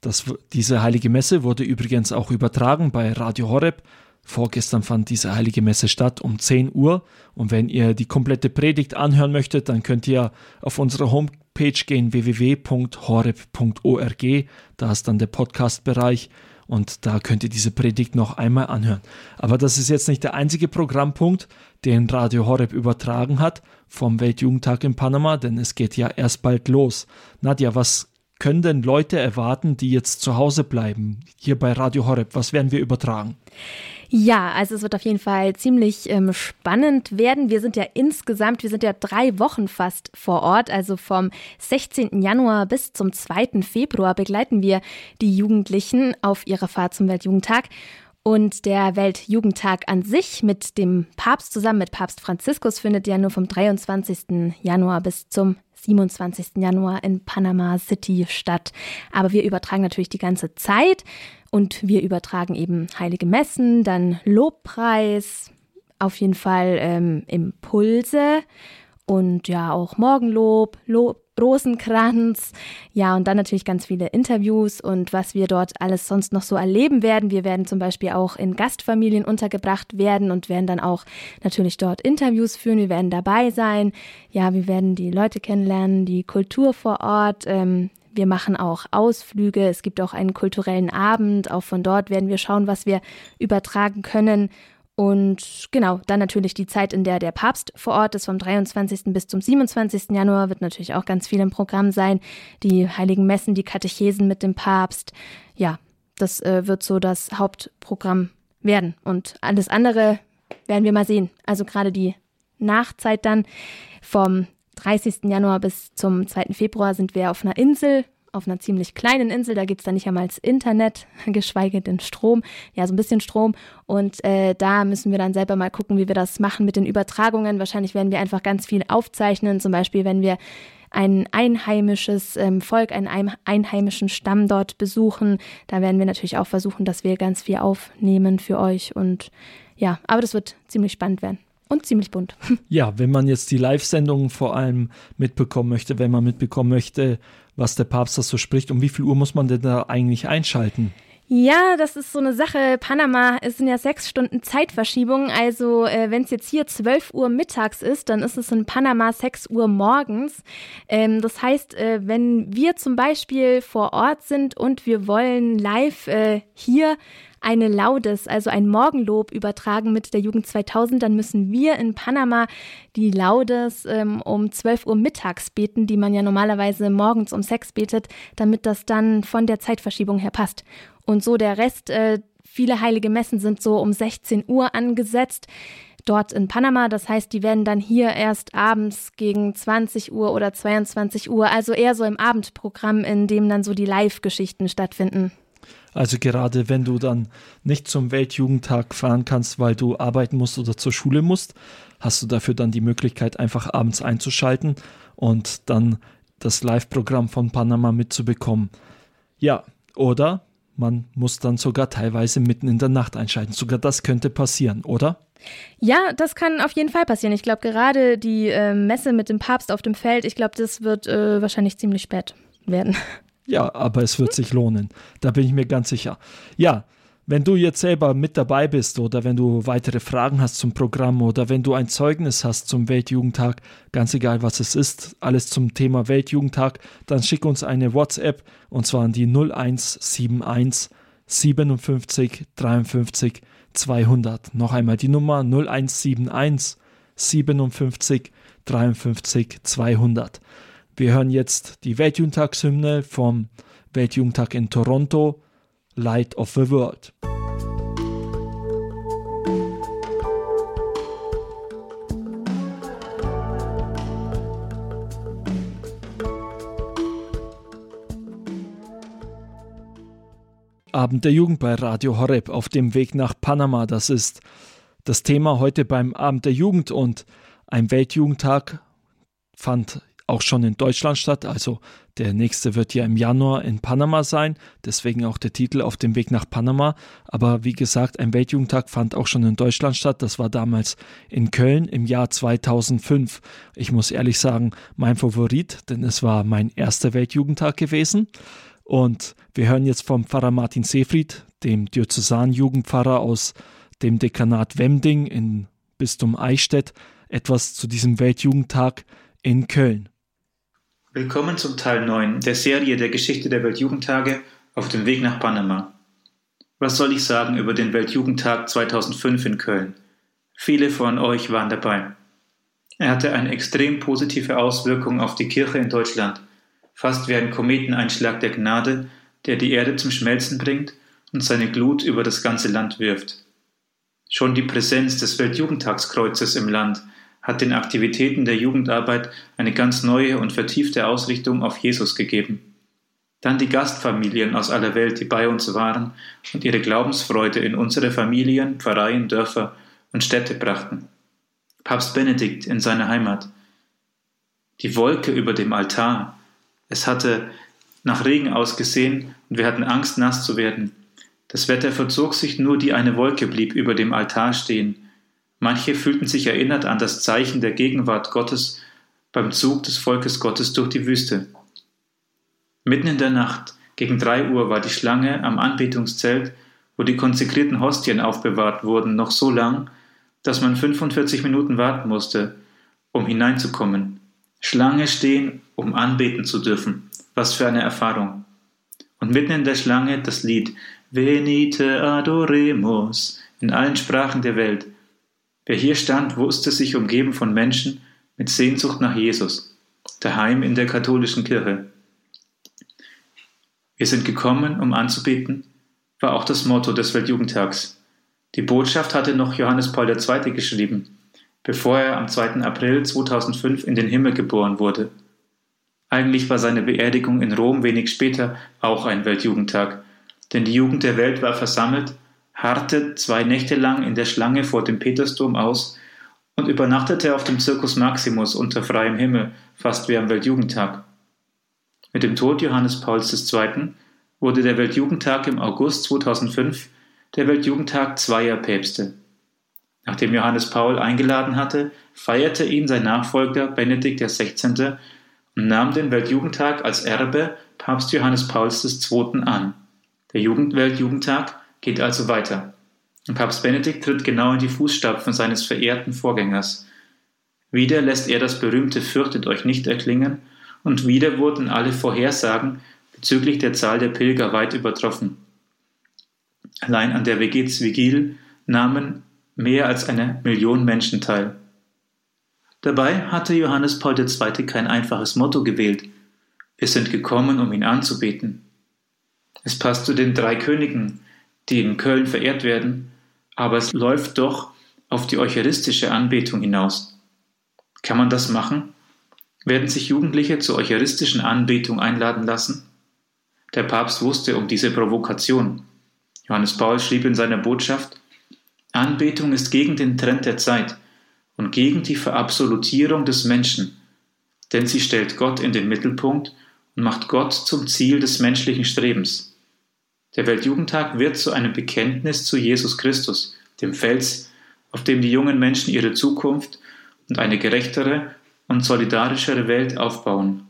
das, diese heilige Messe wurde übrigens auch übertragen bei Radio Horeb. Vorgestern fand diese heilige Messe statt um 10 Uhr. Und wenn ihr die komplette Predigt anhören möchtet, dann könnt ihr auf unsere Homepage gehen www.horeb.org. Da ist dann der Podcast-Bereich und da könnt ihr diese Predigt noch einmal anhören. Aber das ist jetzt nicht der einzige Programmpunkt, den Radio Horeb übertragen hat vom Weltjugendtag in Panama, denn es geht ja erst bald los. Nadja, was können denn Leute erwarten, die jetzt zu Hause bleiben, hier bei Radio Horeb? Was werden wir übertragen? Ja, also es wird auf jeden Fall ziemlich ähm, spannend werden. Wir sind ja insgesamt, wir sind ja drei Wochen fast vor Ort. Also vom 16. Januar bis zum 2. Februar begleiten wir die Jugendlichen auf ihrer Fahrt zum Weltjugendtag. Und der Weltjugendtag an sich mit dem Papst zusammen, mit Papst Franziskus, findet ja nur vom 23. Januar bis zum 27. Januar in Panama City statt. Aber wir übertragen natürlich die ganze Zeit und wir übertragen eben heilige Messen, dann Lobpreis, auf jeden Fall ähm, Impulse und ja auch Morgenlob, Lob, Rosenkranz. Ja, und dann natürlich ganz viele Interviews und was wir dort alles sonst noch so erleben werden. Wir werden zum Beispiel auch in Gastfamilien untergebracht werden und werden dann auch natürlich dort Interviews führen. Wir werden dabei sein. Ja, wir werden die Leute kennenlernen, die Kultur vor Ort. Ähm, wir machen auch Ausflüge. Es gibt auch einen kulturellen Abend. Auch von dort werden wir schauen, was wir übertragen können. Und genau, dann natürlich die Zeit, in der der Papst vor Ort ist, vom 23. bis zum 27. Januar, wird natürlich auch ganz viel im Programm sein. Die heiligen Messen, die Katechesen mit dem Papst. Ja, das äh, wird so das Hauptprogramm werden. Und alles andere werden wir mal sehen. Also gerade die Nachzeit dann vom 30. Januar bis zum 2. Februar sind wir auf einer Insel auf einer ziemlich kleinen Insel, da gibt es dann nicht einmal das Internet, geschweige denn Strom, ja, so ein bisschen Strom. Und äh, da müssen wir dann selber mal gucken, wie wir das machen mit den Übertragungen. Wahrscheinlich werden wir einfach ganz viel aufzeichnen, zum Beispiel, wenn wir ein einheimisches ähm, Volk, einen einheimischen Stamm dort besuchen. Da werden wir natürlich auch versuchen, dass wir ganz viel aufnehmen für euch. Und ja, aber das wird ziemlich spannend werden und ziemlich bunt. Ja, wenn man jetzt die Live-Sendungen vor allem mitbekommen möchte, wenn man mitbekommen möchte, was der Papst da so spricht, um wie viel Uhr muss man denn da eigentlich einschalten? Ja, das ist so eine Sache. Panama, es sind ja sechs Stunden Zeitverschiebung. Also, äh, wenn es jetzt hier 12 Uhr mittags ist, dann ist es in Panama 6 Uhr morgens. Ähm, das heißt, äh, wenn wir zum Beispiel vor Ort sind und wir wollen live äh, hier eine Laudes, also ein Morgenlob übertragen mit der Jugend 2000, dann müssen wir in Panama die Laudes ähm, um 12 Uhr mittags beten, die man ja normalerweise morgens um 6 betet, damit das dann von der Zeitverschiebung her passt. Und so der Rest, äh, viele heilige Messen sind so um 16 Uhr angesetzt dort in Panama. Das heißt, die werden dann hier erst abends gegen 20 Uhr oder 22 Uhr, also eher so im Abendprogramm, in dem dann so die Live-Geschichten stattfinden. Also gerade wenn du dann nicht zum Weltjugendtag fahren kannst, weil du arbeiten musst oder zur Schule musst, hast du dafür dann die Möglichkeit, einfach abends einzuschalten und dann das Live-Programm von Panama mitzubekommen. Ja, oder man muss dann sogar teilweise mitten in der Nacht einschalten. Sogar das könnte passieren, oder? Ja, das kann auf jeden Fall passieren. Ich glaube, gerade die äh, Messe mit dem Papst auf dem Feld, ich glaube, das wird äh, wahrscheinlich ziemlich spät werden. Ja, aber es wird sich lohnen. Da bin ich mir ganz sicher. Ja, wenn du jetzt selber mit dabei bist oder wenn du weitere Fragen hast zum Programm oder wenn du ein Zeugnis hast zum Weltjugendtag, ganz egal was es ist, alles zum Thema Weltjugendtag, dann schick uns eine WhatsApp und zwar an die 0171 57 53 200. Noch einmal die Nummer 0171 57 53 200. Wir hören jetzt die Weltjugendtagshymne vom Weltjugendtag in Toronto, Light of the World. Abend der Jugend bei Radio Horeb auf dem Weg nach Panama. Das ist das Thema heute beim Abend der Jugend und ein Weltjugendtag fand auch schon in Deutschland statt. Also der nächste wird ja im Januar in Panama sein, deswegen auch der Titel auf dem Weg nach Panama. Aber wie gesagt, ein Weltjugendtag fand auch schon in Deutschland statt. Das war damals in Köln im Jahr 2005. Ich muss ehrlich sagen, mein Favorit, denn es war mein erster Weltjugendtag gewesen. Und wir hören jetzt vom Pfarrer Martin Seefried, dem Diözesan-Jugendpfarrer aus dem Dekanat Wemding in Bistum Eichstätt, etwas zu diesem Weltjugendtag in Köln. Willkommen zum Teil 9 der Serie der Geschichte der Weltjugendtage auf dem Weg nach Panama. Was soll ich sagen über den Weltjugendtag 2005 in Köln? Viele von euch waren dabei. Er hatte eine extrem positive Auswirkung auf die Kirche in Deutschland, fast wie ein Kometeneinschlag der Gnade, der die Erde zum Schmelzen bringt und seine Glut über das ganze Land wirft. Schon die Präsenz des Weltjugendtagskreuzes im Land hat den Aktivitäten der Jugendarbeit eine ganz neue und vertiefte Ausrichtung auf Jesus gegeben. Dann die Gastfamilien aus aller Welt, die bei uns waren und ihre Glaubensfreude in unsere Familien, Pfarreien, Dörfer und Städte brachten. Papst Benedikt in seine Heimat. Die Wolke über dem Altar. Es hatte nach Regen ausgesehen und wir hatten Angst, nass zu werden. Das Wetter verzog sich, nur die eine Wolke blieb über dem Altar stehen. Manche fühlten sich erinnert an das Zeichen der Gegenwart Gottes beim Zug des Volkes Gottes durch die Wüste. Mitten in der Nacht, gegen drei Uhr, war die Schlange am Anbetungszelt, wo die konsekrierten Hostien aufbewahrt wurden, noch so lang, dass man 45 Minuten warten musste, um hineinzukommen. Schlange stehen, um anbeten zu dürfen. Was für eine Erfahrung. Und mitten in der Schlange das Lied Venite adoremus in allen Sprachen der Welt. Wer hier stand, wusste sich umgeben von Menschen mit Sehnsucht nach Jesus, daheim in der katholischen Kirche. Wir sind gekommen, um anzubeten, war auch das Motto des Weltjugendtags. Die Botschaft hatte noch Johannes Paul II. geschrieben, bevor er am 2. April 2005 in den Himmel geboren wurde. Eigentlich war seine Beerdigung in Rom wenig später auch ein Weltjugendtag, denn die Jugend der Welt war versammelt, harrte zwei Nächte lang in der Schlange vor dem Petersdom aus und übernachtete auf dem Circus Maximus unter freiem Himmel, fast wie am Weltjugendtag. Mit dem Tod Johannes Pauls II. wurde der Weltjugendtag im August 2005 der Weltjugendtag zweier Päpste. Nachdem Johannes Paul eingeladen hatte, feierte ihn sein Nachfolger Benedikt XVI. und nahm den Weltjugendtag als Erbe Papst Johannes Pauls II. an. Der Jugendweltjugendtag geht also weiter. Und Papst Benedikt tritt genau in die Fußstapfen seines verehrten Vorgängers. Wieder lässt er das berühmte Fürchtet euch nicht erklingen und wieder wurden alle Vorhersagen bezüglich der Zahl der Pilger weit übertroffen. Allein an der Vigil nahmen mehr als eine Million Menschen teil. Dabei hatte Johannes Paul II. kein einfaches Motto gewählt. Wir sind gekommen, um ihn anzubeten. Es passt zu den drei Königen, die in Köln verehrt werden, aber es läuft doch auf die eucharistische Anbetung hinaus. Kann man das machen? Werden sich Jugendliche zur eucharistischen Anbetung einladen lassen? Der Papst wusste um diese Provokation. Johannes Paul schrieb in seiner Botschaft, Anbetung ist gegen den Trend der Zeit und gegen die Verabsolutierung des Menschen, denn sie stellt Gott in den Mittelpunkt und macht Gott zum Ziel des menschlichen Strebens. Der Weltjugendtag wird zu einem Bekenntnis zu Jesus Christus, dem Fels, auf dem die jungen Menschen ihre Zukunft und eine gerechtere und solidarischere Welt aufbauen.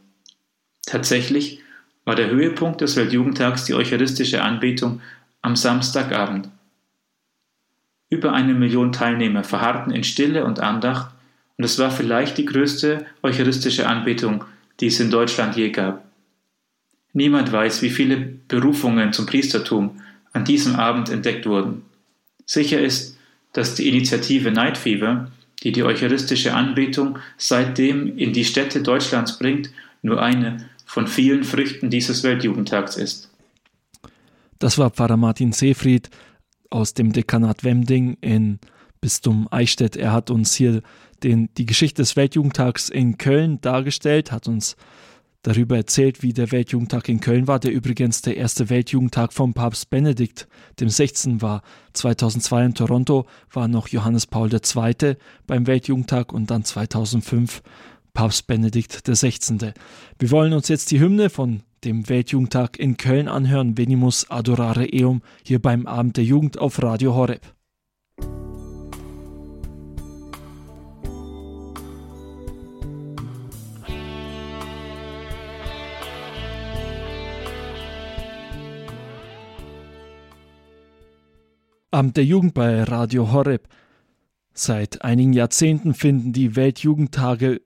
Tatsächlich war der Höhepunkt des Weltjugendtags die eucharistische Anbetung am Samstagabend. Über eine Million Teilnehmer verharrten in Stille und Andacht und es war vielleicht die größte eucharistische Anbetung, die es in Deutschland je gab. Niemand weiß, wie viele Berufungen zum Priestertum an diesem Abend entdeckt wurden. Sicher ist, dass die Initiative Night Fever die die eucharistische Anbetung seitdem in die Städte Deutschlands bringt, nur eine von vielen Früchten dieses Weltjugendtags ist. Das war Pfarrer Martin Seefried aus dem Dekanat Wemding in Bistum Eichstätt. Er hat uns hier den, die Geschichte des Weltjugendtags in Köln dargestellt, hat uns darüber erzählt, wie der Weltjugendtag in Köln war, der übrigens der erste Weltjugendtag vom Papst Benedikt dem 16. war. 2002 in Toronto war noch Johannes Paul II. beim Weltjugendtag und dann 2005 Papst Benedikt XVI. Wir wollen uns jetzt die Hymne von dem Weltjugendtag in Köln anhören, Venimus Adorare Eum, hier beim Abend der Jugend auf Radio Horeb. Abend der Jugend bei Radio Horeb. Seit einigen Jahrzehnten finden die Weltjugendtage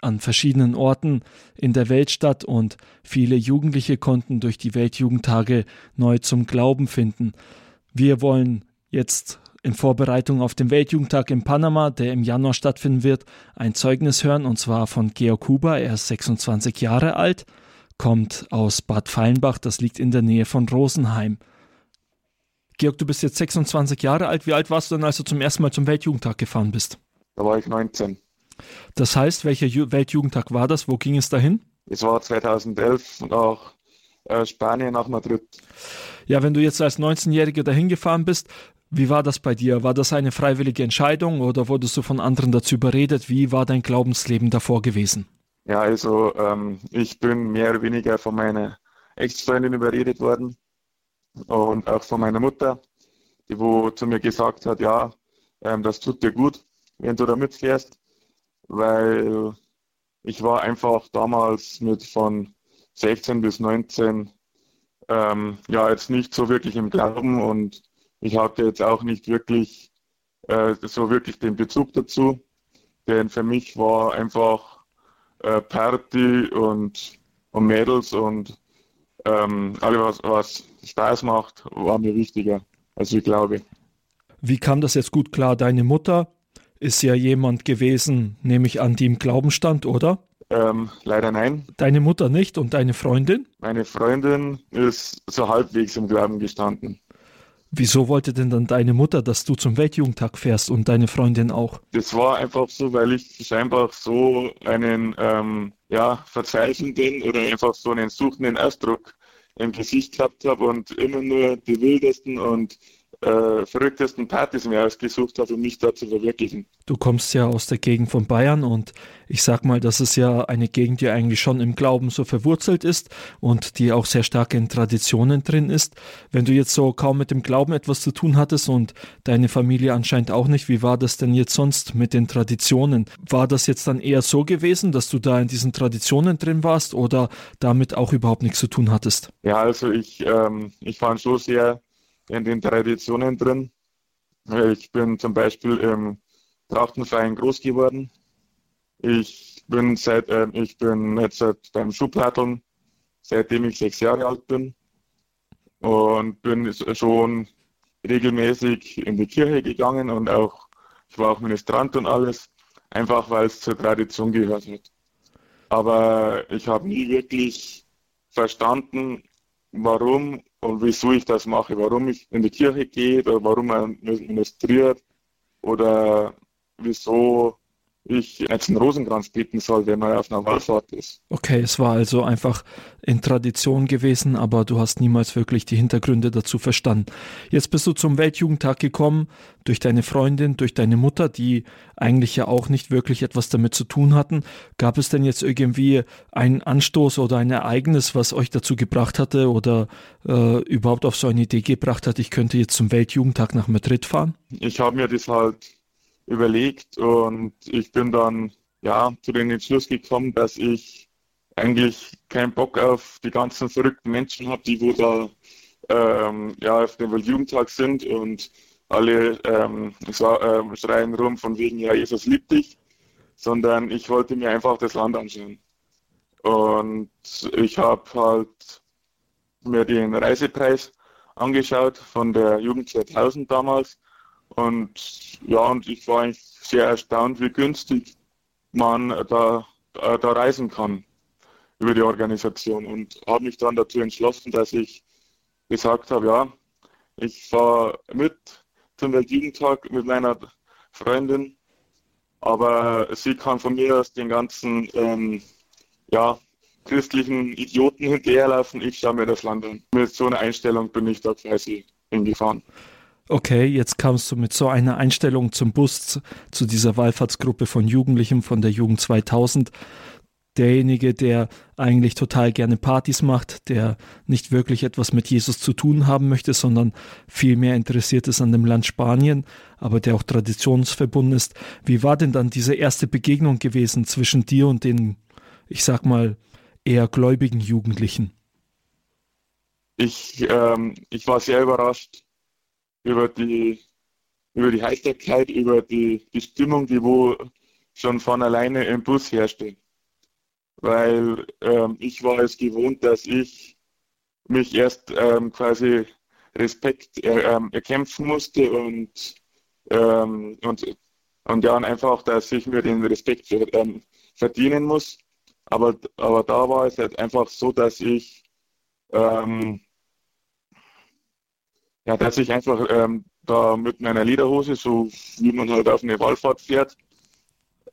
an verschiedenen Orten in der Welt statt und viele Jugendliche konnten durch die Weltjugendtage neu zum Glauben finden. Wir wollen jetzt in Vorbereitung auf den Weltjugendtag in Panama, der im Januar stattfinden wird, ein Zeugnis hören und zwar von Georg Huber. Er ist 26 Jahre alt, kommt aus Bad Feilenbach, das liegt in der Nähe von Rosenheim. Georg, du bist jetzt 26 Jahre alt. Wie alt warst du dann, als du zum ersten Mal zum Weltjugendtag gefahren bist? Da war ich 19. Das heißt, welcher Weltjugendtag war das? Wo ging es dahin? Es war 2011 nach äh, Spanien, nach Madrid. Ja, wenn du jetzt als 19-Jähriger dahin gefahren bist, wie war das bei dir? War das eine freiwillige Entscheidung oder wurdest du von anderen dazu überredet? Wie war dein Glaubensleben davor gewesen? Ja, also ähm, ich bin mehr oder weniger von meiner Ex-Freundin überredet worden und auch von meiner Mutter, die wo zu mir gesagt hat, ja, ähm, das tut dir gut, wenn du da mitfährst, weil ich war einfach damals mit von 16 bis 19 ähm, ja jetzt nicht so wirklich im Glauben und ich hatte jetzt auch nicht wirklich äh, so wirklich den Bezug dazu, denn für mich war einfach äh, Party und, und Mädels und ähm, alles, was, was Spaß macht, war mir wichtiger, als ich glaube. Wie kam das jetzt gut klar? Deine Mutter ist ja jemand gewesen, nehme ich an, die im Glauben stand, oder? Ähm, leider nein. Deine Mutter nicht und deine Freundin? Meine Freundin ist so halbwegs im Glauben gestanden. Wieso wollte denn dann deine Mutter, dass du zum Weltjugendtag fährst und deine Freundin auch? Das war einfach so, weil ich scheinbar so einen ähm, ja, verzweifelnden oder einfach so einen suchenden Ausdruck im Gesicht gehabt habe und immer nur die wildesten und äh, verrücktesten Partys mir ausgesucht habe, um mich da zu verwirklichen. Du kommst ja aus der Gegend von Bayern und ich sag mal, das ist ja eine Gegend, die eigentlich schon im Glauben so verwurzelt ist und die auch sehr stark in Traditionen drin ist. Wenn du jetzt so kaum mit dem Glauben etwas zu tun hattest und deine Familie anscheinend auch nicht, wie war das denn jetzt sonst mit den Traditionen? War das jetzt dann eher so gewesen, dass du da in diesen Traditionen drin warst oder damit auch überhaupt nichts zu tun hattest? Ja, also ich, ähm, ich war schon sehr in den Traditionen drin. Ich bin zum Beispiel im Trachtenverein groß geworden. Ich bin seit äh, ich bin jetzt seit beim Schubladeln, seitdem ich sechs Jahre alt bin und bin schon regelmäßig in die Kirche gegangen und auch ich war auch Ministrant und alles, einfach weil es zur Tradition gehört hat. Aber ich habe nie wirklich verstanden, warum und wieso ich das mache, warum ich in die Kirche gehe oder warum man ministriert oder wieso ich jetzt einen Rosenkranz bieten soll, wenn man auf einer Wallfahrt ist. Okay, es war also einfach in Tradition gewesen, aber du hast niemals wirklich die Hintergründe dazu verstanden. Jetzt bist du zum Weltjugendtag gekommen, durch deine Freundin, durch deine Mutter, die eigentlich ja auch nicht wirklich etwas damit zu tun hatten. Gab es denn jetzt irgendwie einen Anstoß oder ein Ereignis, was euch dazu gebracht hatte oder äh, überhaupt auf so eine Idee gebracht hat, ich könnte jetzt zum Weltjugendtag nach Madrid fahren? Ich habe mir das halt überlegt und ich bin dann ja zu dem Entschluss gekommen, dass ich eigentlich keinen Bock auf die ganzen verrückten Menschen habe, die wo da ähm, ja, auf dem Weltjugendtag sind und alle ähm, so, ähm, schreien rum von wegen, ja, Jesus liebt dich, sondern ich wollte mir einfach das Land anschauen. Und ich habe halt mir den Reisepreis angeschaut von der Jugend 2000 damals und ja, und ich war eigentlich sehr erstaunt, wie günstig man da, da, reisen kann über die Organisation. Und habe mich dann dazu entschlossen, dass ich gesagt habe, ja, ich fahre mit zum Weltjugendtag mit meiner Freundin, aber sie kann von mir aus den ganzen ähm, ja, christlichen Idioten hinterherlaufen, ich schaue mir das Land an. Mit so einer Einstellung bin ich da quasi hingefahren okay, jetzt kamst du mit so einer Einstellung zum Bus, zu dieser Wallfahrtsgruppe von Jugendlichen von der Jugend 2000. Derjenige, der eigentlich total gerne Partys macht, der nicht wirklich etwas mit Jesus zu tun haben möchte, sondern viel mehr interessiert ist an dem Land Spanien, aber der auch traditionsverbunden ist. Wie war denn dann diese erste Begegnung gewesen zwischen dir und den, ich sag mal, eher gläubigen Jugendlichen? Ich, ähm, ich war sehr überrascht, über die, über die Heiterkeit, über die, die Stimmung, die wo schon von alleine im Bus herrschte. Weil ähm, ich war es gewohnt, dass ich mich erst ähm, quasi Respekt er, ähm, erkämpfen musste und, ähm, und, und ja, und einfach, dass ich mir den Respekt ähm, verdienen muss. Aber, aber da war es halt einfach so, dass ich ähm, ja, dass ich einfach ähm, da mit meiner Lederhose, so wie man halt auf eine Wallfahrt fährt,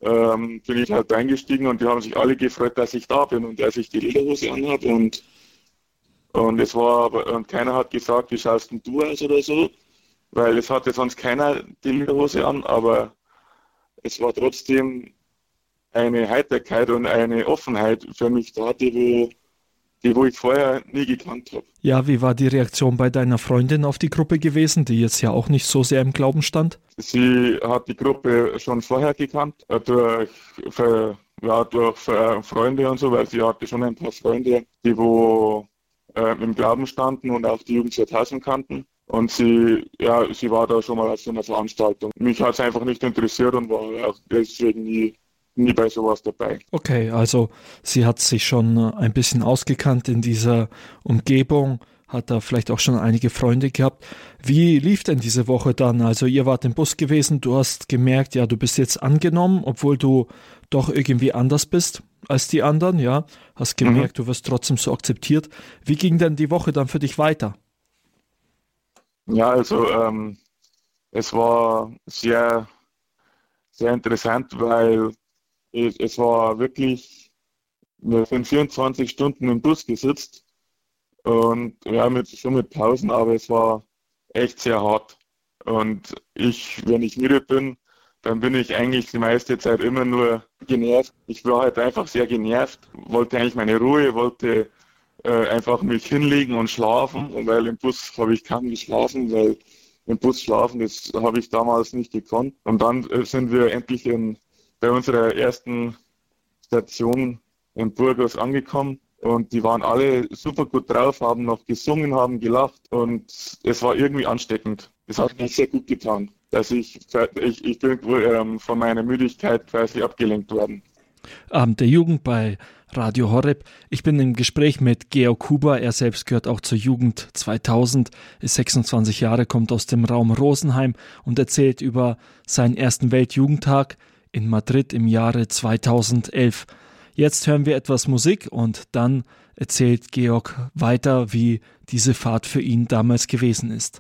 ähm, bin ich halt eingestiegen und die haben sich alle gefreut, dass ich da bin und dass ich die Lederhose anhabe und und es war und keiner hat gesagt, wie schaust denn du aus oder so, weil es hatte sonst keiner die Lederhose an, aber es war trotzdem eine Heiterkeit und eine Offenheit für mich da, die, wo, die wo ich vorher nie gekannt habe. Ja, wie war die Reaktion bei deiner Freundin auf die Gruppe gewesen, die jetzt ja auch nicht so sehr im Glauben stand? Sie hat die Gruppe schon vorher gekannt, äh, durch, für, ja, durch Freunde und so, weil sie hatte schon ein paar Freunde, die wo äh, im Glauben standen und auch die Jugend 2000 kannten. Und sie, ja, sie war da schon mal auf so einer Veranstaltung. Mich hat es einfach nicht interessiert und war auch deswegen nie, nie bei sowas dabei. Okay, also sie hat sich schon ein bisschen ausgekannt in dieser Umgebung, hat da vielleicht auch schon einige Freunde gehabt. Wie lief denn diese Woche dann? Also ihr wart im Bus gewesen, du hast gemerkt, ja, du bist jetzt angenommen, obwohl du doch irgendwie anders bist als die anderen, ja. Hast gemerkt, mhm. du wirst trotzdem so akzeptiert. Wie ging denn die Woche dann für dich weiter? Ja, also ähm, es war sehr, sehr interessant, weil es, war wirklich, wir sind 24 Stunden im Bus gesitzt und ja, mit, schon mit Pausen, aber es war echt sehr hart. Und ich, wenn ich müde bin, dann bin ich eigentlich die meiste Zeit immer nur genervt. Ich war halt einfach sehr genervt, wollte eigentlich meine Ruhe, wollte äh, einfach mich hinlegen und schlafen, weil im Bus habe ich kaum geschlafen, weil im Bus schlafen, das habe ich damals nicht gekonnt. Und dann äh, sind wir endlich in, bei unserer ersten Station in Burgos angekommen und die waren alle super gut drauf, haben noch gesungen, haben gelacht und es war irgendwie ansteckend. Es hat mir sehr gut getan, dass ich, ich, ich bin ähm, von meiner Müdigkeit quasi abgelenkt worden. Abend der Jugend bei Radio Horeb. Ich bin im Gespräch mit Georg Huber. Er selbst gehört auch zur Jugend 2000, ist 26 Jahre, kommt aus dem Raum Rosenheim und erzählt über seinen ersten Weltjugendtag in Madrid im Jahre 2011. Jetzt hören wir etwas Musik und dann erzählt Georg weiter, wie diese Fahrt für ihn damals gewesen ist.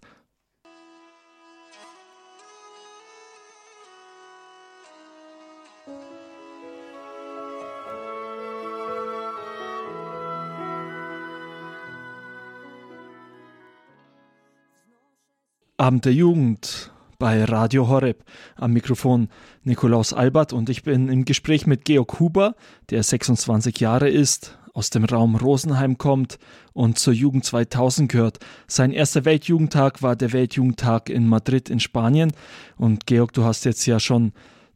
Abend der Jugend bei Radio Horeb. Am Mikrofon Nikolaus Albert und ich bin im Gespräch mit Georg Huber, der 26 Jahre ist, aus dem Raum Rosenheim kommt und zur Jugend 2000 gehört. Sein erster Weltjugendtag war der Weltjugendtag in Madrid in Spanien. Und Georg, du hast jetzt ja schon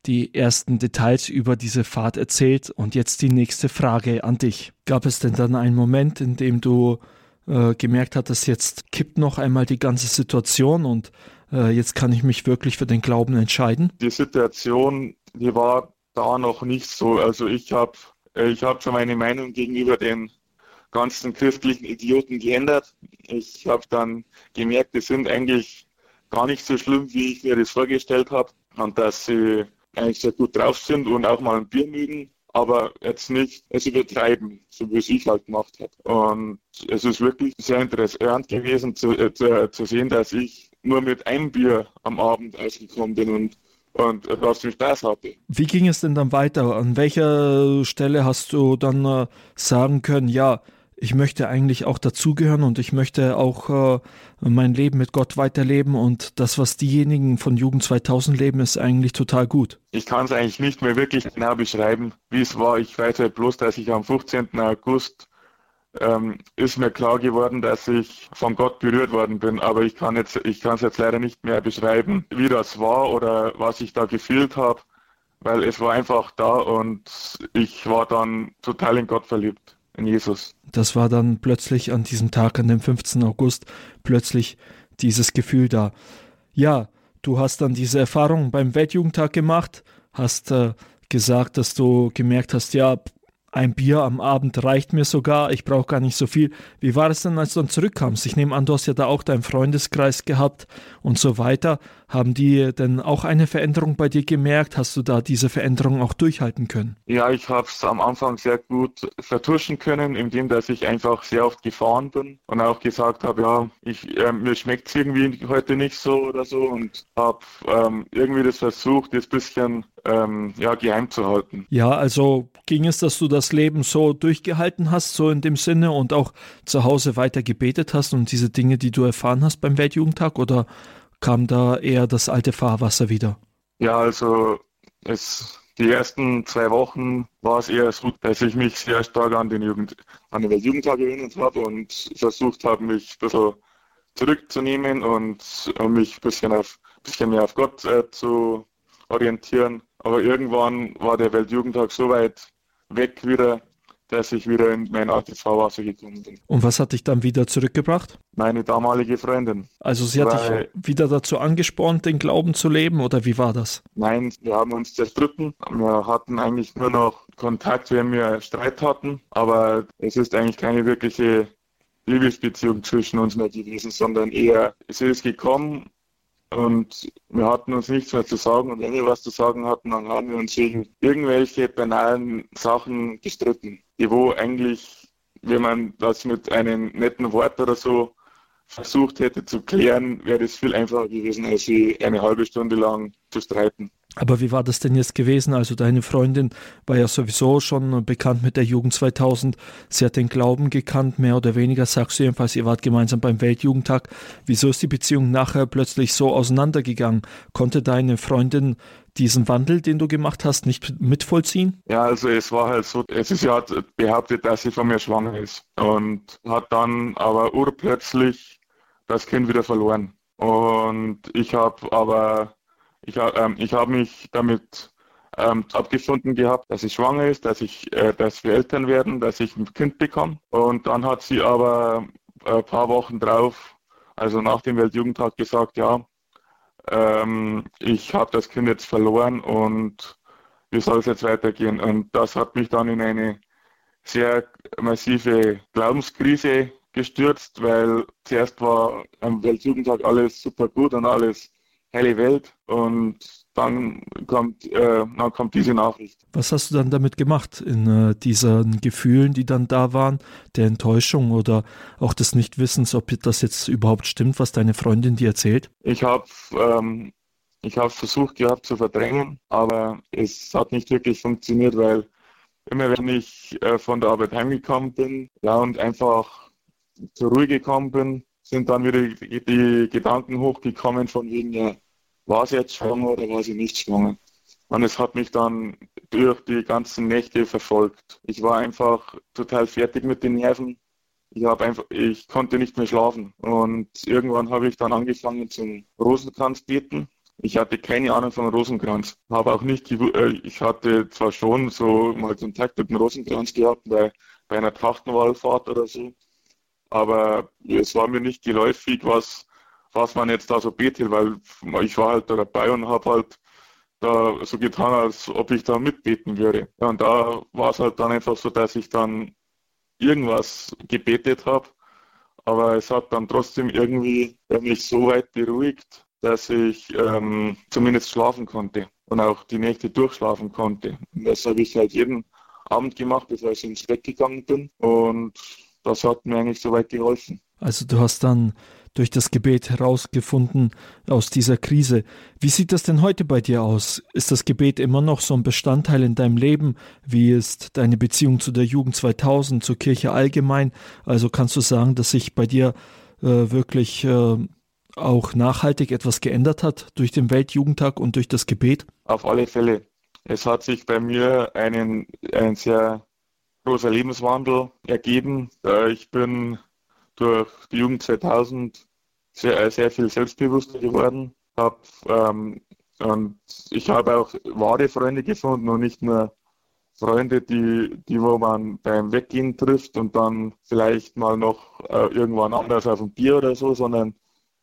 die ersten Details über diese Fahrt erzählt und jetzt die nächste Frage an dich. Gab es denn dann einen Moment, in dem du äh, gemerkt hat, dass jetzt kippt noch einmal die ganze Situation und äh, jetzt kann ich mich wirklich für den Glauben entscheiden? Die Situation, die war da noch nicht so. Also ich habe äh, ich hab schon meine Meinung gegenüber den ganzen christlichen Idioten geändert. Ich habe dann gemerkt, die sind eigentlich gar nicht so schlimm, wie ich mir das vorgestellt habe und dass sie eigentlich sehr gut drauf sind und auch mal ein Bier mögen aber jetzt nicht es übertreiben, so wie es ich halt gemacht habe. Und es ist wirklich sehr interessant gewesen zu, äh, zu, zu, sehen, dass ich nur mit einem Bier am Abend ausgekommen bin und und trotzdem Spaß hatte. Wie ging es denn dann weiter? An welcher Stelle hast du dann äh, sagen können, ja, ich möchte eigentlich auch dazugehören und ich möchte auch äh, mein Leben mit Gott weiterleben und das, was diejenigen von Jugend 2000 leben, ist eigentlich total gut. Ich kann es eigentlich nicht mehr wirklich genau beschreiben, wie es war. Ich weiß halt bloß, dass ich am 15. August ähm, ist mir klar geworden, dass ich von Gott berührt worden bin, aber ich kann jetzt, ich kann es jetzt leider nicht mehr beschreiben, wie das war oder was ich da gefühlt habe, weil es war einfach da und ich war dann total in Gott verliebt in Jesus. Das war dann plötzlich an diesem Tag, an dem 15. August, plötzlich dieses Gefühl da. Ja, du hast dann diese Erfahrung beim Weltjugendtag gemacht, hast äh, gesagt, dass du gemerkt hast, ja, ein Bier am Abend reicht mir sogar, ich brauche gar nicht so viel. Wie war es denn, als du dann zurückkamst? Ich nehme an, du hast ja da auch deinen Freundeskreis gehabt und so weiter. Haben die denn auch eine Veränderung bei dir gemerkt? Hast du da diese Veränderung auch durchhalten können? Ja, ich habe es am Anfang sehr gut vertuschen können, indem dass ich einfach sehr oft gefahren bin und auch gesagt habe, ja, ich, äh, mir schmeckt es irgendwie heute nicht so oder so und habe ähm, irgendwie das versucht, ein bisschen ähm, ja, geheim zu halten. Ja, also ging es, dass du das Leben so durchgehalten hast, so in dem Sinne und auch zu Hause weiter gebetet hast und diese Dinge, die du erfahren hast beim Weltjugendtag oder kam da eher das alte Fahrwasser wieder? Ja, also es, die ersten zwei Wochen war es eher so, dass ich mich sehr stark an den, Jugend, an den Weltjugendtag erinnert habe und versucht habe, mich ein bisschen zurückzunehmen und mich ein bisschen, auf, bisschen mehr auf Gott äh, zu orientieren. Aber irgendwann war der Weltjugendtag so weit weg wieder, dass ich wieder in mein altes Fahrwasser gekommen bin. Und was hat dich dann wieder zurückgebracht? Meine damalige Freundin. Also sie hat Weil, dich wieder dazu angespornt, den Glauben zu leben oder wie war das? Nein, wir haben uns zerstritten. Wir hatten eigentlich nur noch Kontakt, wenn wir Streit hatten, aber es ist eigentlich keine wirkliche Liebesbeziehung zwischen uns mehr gewesen, sondern eher, sie ist gekommen und wir hatten uns nichts mehr zu sagen. Und wenn wir was zu sagen hatten, dann haben wir uns wegen irgendwelche banalen Sachen gestritten, die wo eigentlich, wenn man das mit einem netten Wort oder so versucht hätte zu klären, wäre es viel einfacher gewesen, als sie eine halbe Stunde lang zu streiten. Aber wie war das denn jetzt gewesen? Also deine Freundin war ja sowieso schon bekannt mit der Jugend 2000. Sie hat den Glauben gekannt, mehr oder weniger, sagst du jedenfalls, ihr wart gemeinsam beim Weltjugendtag. Wieso ist die Beziehung nachher plötzlich so auseinandergegangen? Konnte deine Freundin diesen Wandel, den du gemacht hast, nicht mitvollziehen? Ja, also es war halt so, es ist ja behauptet, dass sie von mir schwanger ist und hat dann aber urplötzlich das Kind wieder verloren. Und ich habe aber ich, ähm, ich habe mich damit ähm, abgefunden gehabt, dass sie schwanger ist, dass ich, äh, dass wir Eltern werden, dass ich ein Kind bekomme. Und dann hat sie aber ein äh, paar Wochen drauf, also nach dem Weltjugendtag, gesagt, ja, ähm, ich habe das Kind jetzt verloren und wie soll es jetzt weitergehen? Und das hat mich dann in eine sehr massive Glaubenskrise gestürzt, weil zuerst war am Weltjugendtag alles super gut und alles helle Welt und dann kommt, äh, dann kommt diese Nachricht. Was hast du dann damit gemacht in äh, diesen Gefühlen, die dann da waren, der Enttäuschung oder auch des Nichtwissens, ob das jetzt überhaupt stimmt, was deine Freundin dir erzählt? Ich habe ähm, ich habe versucht gehabt zu verdrängen, aber es hat nicht wirklich funktioniert, weil immer wenn ich äh, von der Arbeit heimgekommen bin, ja und einfach zur Ruhe gekommen bin, sind dann wieder die, Gedanken hochgekommen von wegen, ja, war sie jetzt schwanger oder war sie nicht schwanger? Und es hat mich dann durch die ganzen Nächte verfolgt. Ich war einfach total fertig mit den Nerven. Ich einfach, ich konnte nicht mehr schlafen. Und irgendwann habe ich dann angefangen zum Rosenkranz beten. Ich hatte keine Ahnung von Rosenkranz. Habe auch nicht, äh, ich hatte zwar schon so mal Kontakt mit dem Rosenkranz gehabt bei, bei einer Trachtenwallfahrt oder so, aber es war mir nicht geläufig, was was man jetzt da so betet, weil ich war halt da dabei und habe halt da so getan, als ob ich da mitbeten würde. Ja, und da war es halt dann einfach so, dass ich dann irgendwas gebetet habe, aber es hat dann trotzdem irgendwie mich so weit beruhigt, dass ich ähm, zumindest schlafen konnte und auch die Nächte durchschlafen konnte. Und das habe ich halt jeden Abend gemacht, bevor ich ins Bett gegangen bin und das hat mir eigentlich so weit geholfen. Also du hast dann durch das Gebet herausgefunden aus dieser Krise. Wie sieht das denn heute bei dir aus? Ist das Gebet immer noch so ein Bestandteil in deinem Leben? Wie ist deine Beziehung zu der Jugend 2000, zur Kirche allgemein? Also kannst du sagen, dass sich bei dir äh, wirklich äh, auch nachhaltig etwas geändert hat durch den Weltjugendtag und durch das Gebet? Auf alle Fälle. Es hat sich bei mir einen, ein sehr großer Lebenswandel ergeben. Ich bin durch die Jugend 2000 sehr, äh, sehr viel selbstbewusster geworden. Hab, ähm, und ich habe auch wahre Freunde gefunden und nicht nur Freunde, die, die wo man beim Weggehen trifft und dann vielleicht mal noch äh, irgendwann anders auf ein Bier oder so, sondern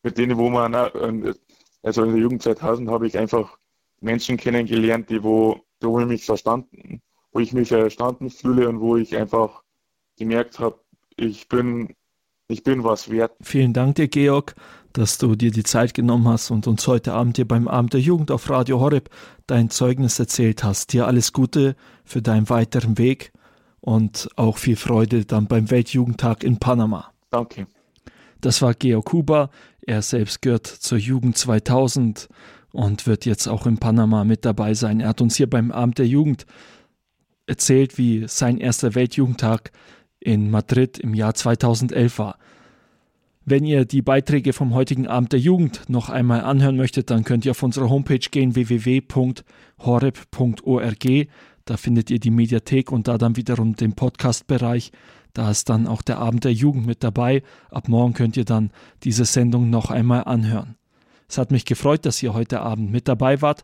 mit denen, wo man, äh, also in der Jugend 2000 habe ich einfach Menschen kennengelernt, die wo, die wo mich verstanden wo ich mich verstanden fühle und wo ich einfach gemerkt habe, ich bin, ich bin was wert. Vielen Dank dir, Georg, dass du dir die Zeit genommen hast und uns heute Abend hier beim Abend der Jugend auf Radio Horeb dein Zeugnis erzählt hast. Dir alles Gute für deinen weiteren Weg und auch viel Freude dann beim Weltjugendtag in Panama. Danke. Das war Georg Kuba. Er selbst gehört zur Jugend 2000 und wird jetzt auch in Panama mit dabei sein. Er hat uns hier beim Abend der Jugend erzählt, wie sein erster Weltjugendtag in Madrid im Jahr 2011 war. Wenn ihr die Beiträge vom heutigen Abend der Jugend noch einmal anhören möchtet, dann könnt ihr auf unsere Homepage gehen www.horeb.org. Da findet ihr die Mediathek und da dann wiederum den Podcast-Bereich. Da ist dann auch der Abend der Jugend mit dabei. Ab morgen könnt ihr dann diese Sendung noch einmal anhören. Es hat mich gefreut, dass ihr heute Abend mit dabei wart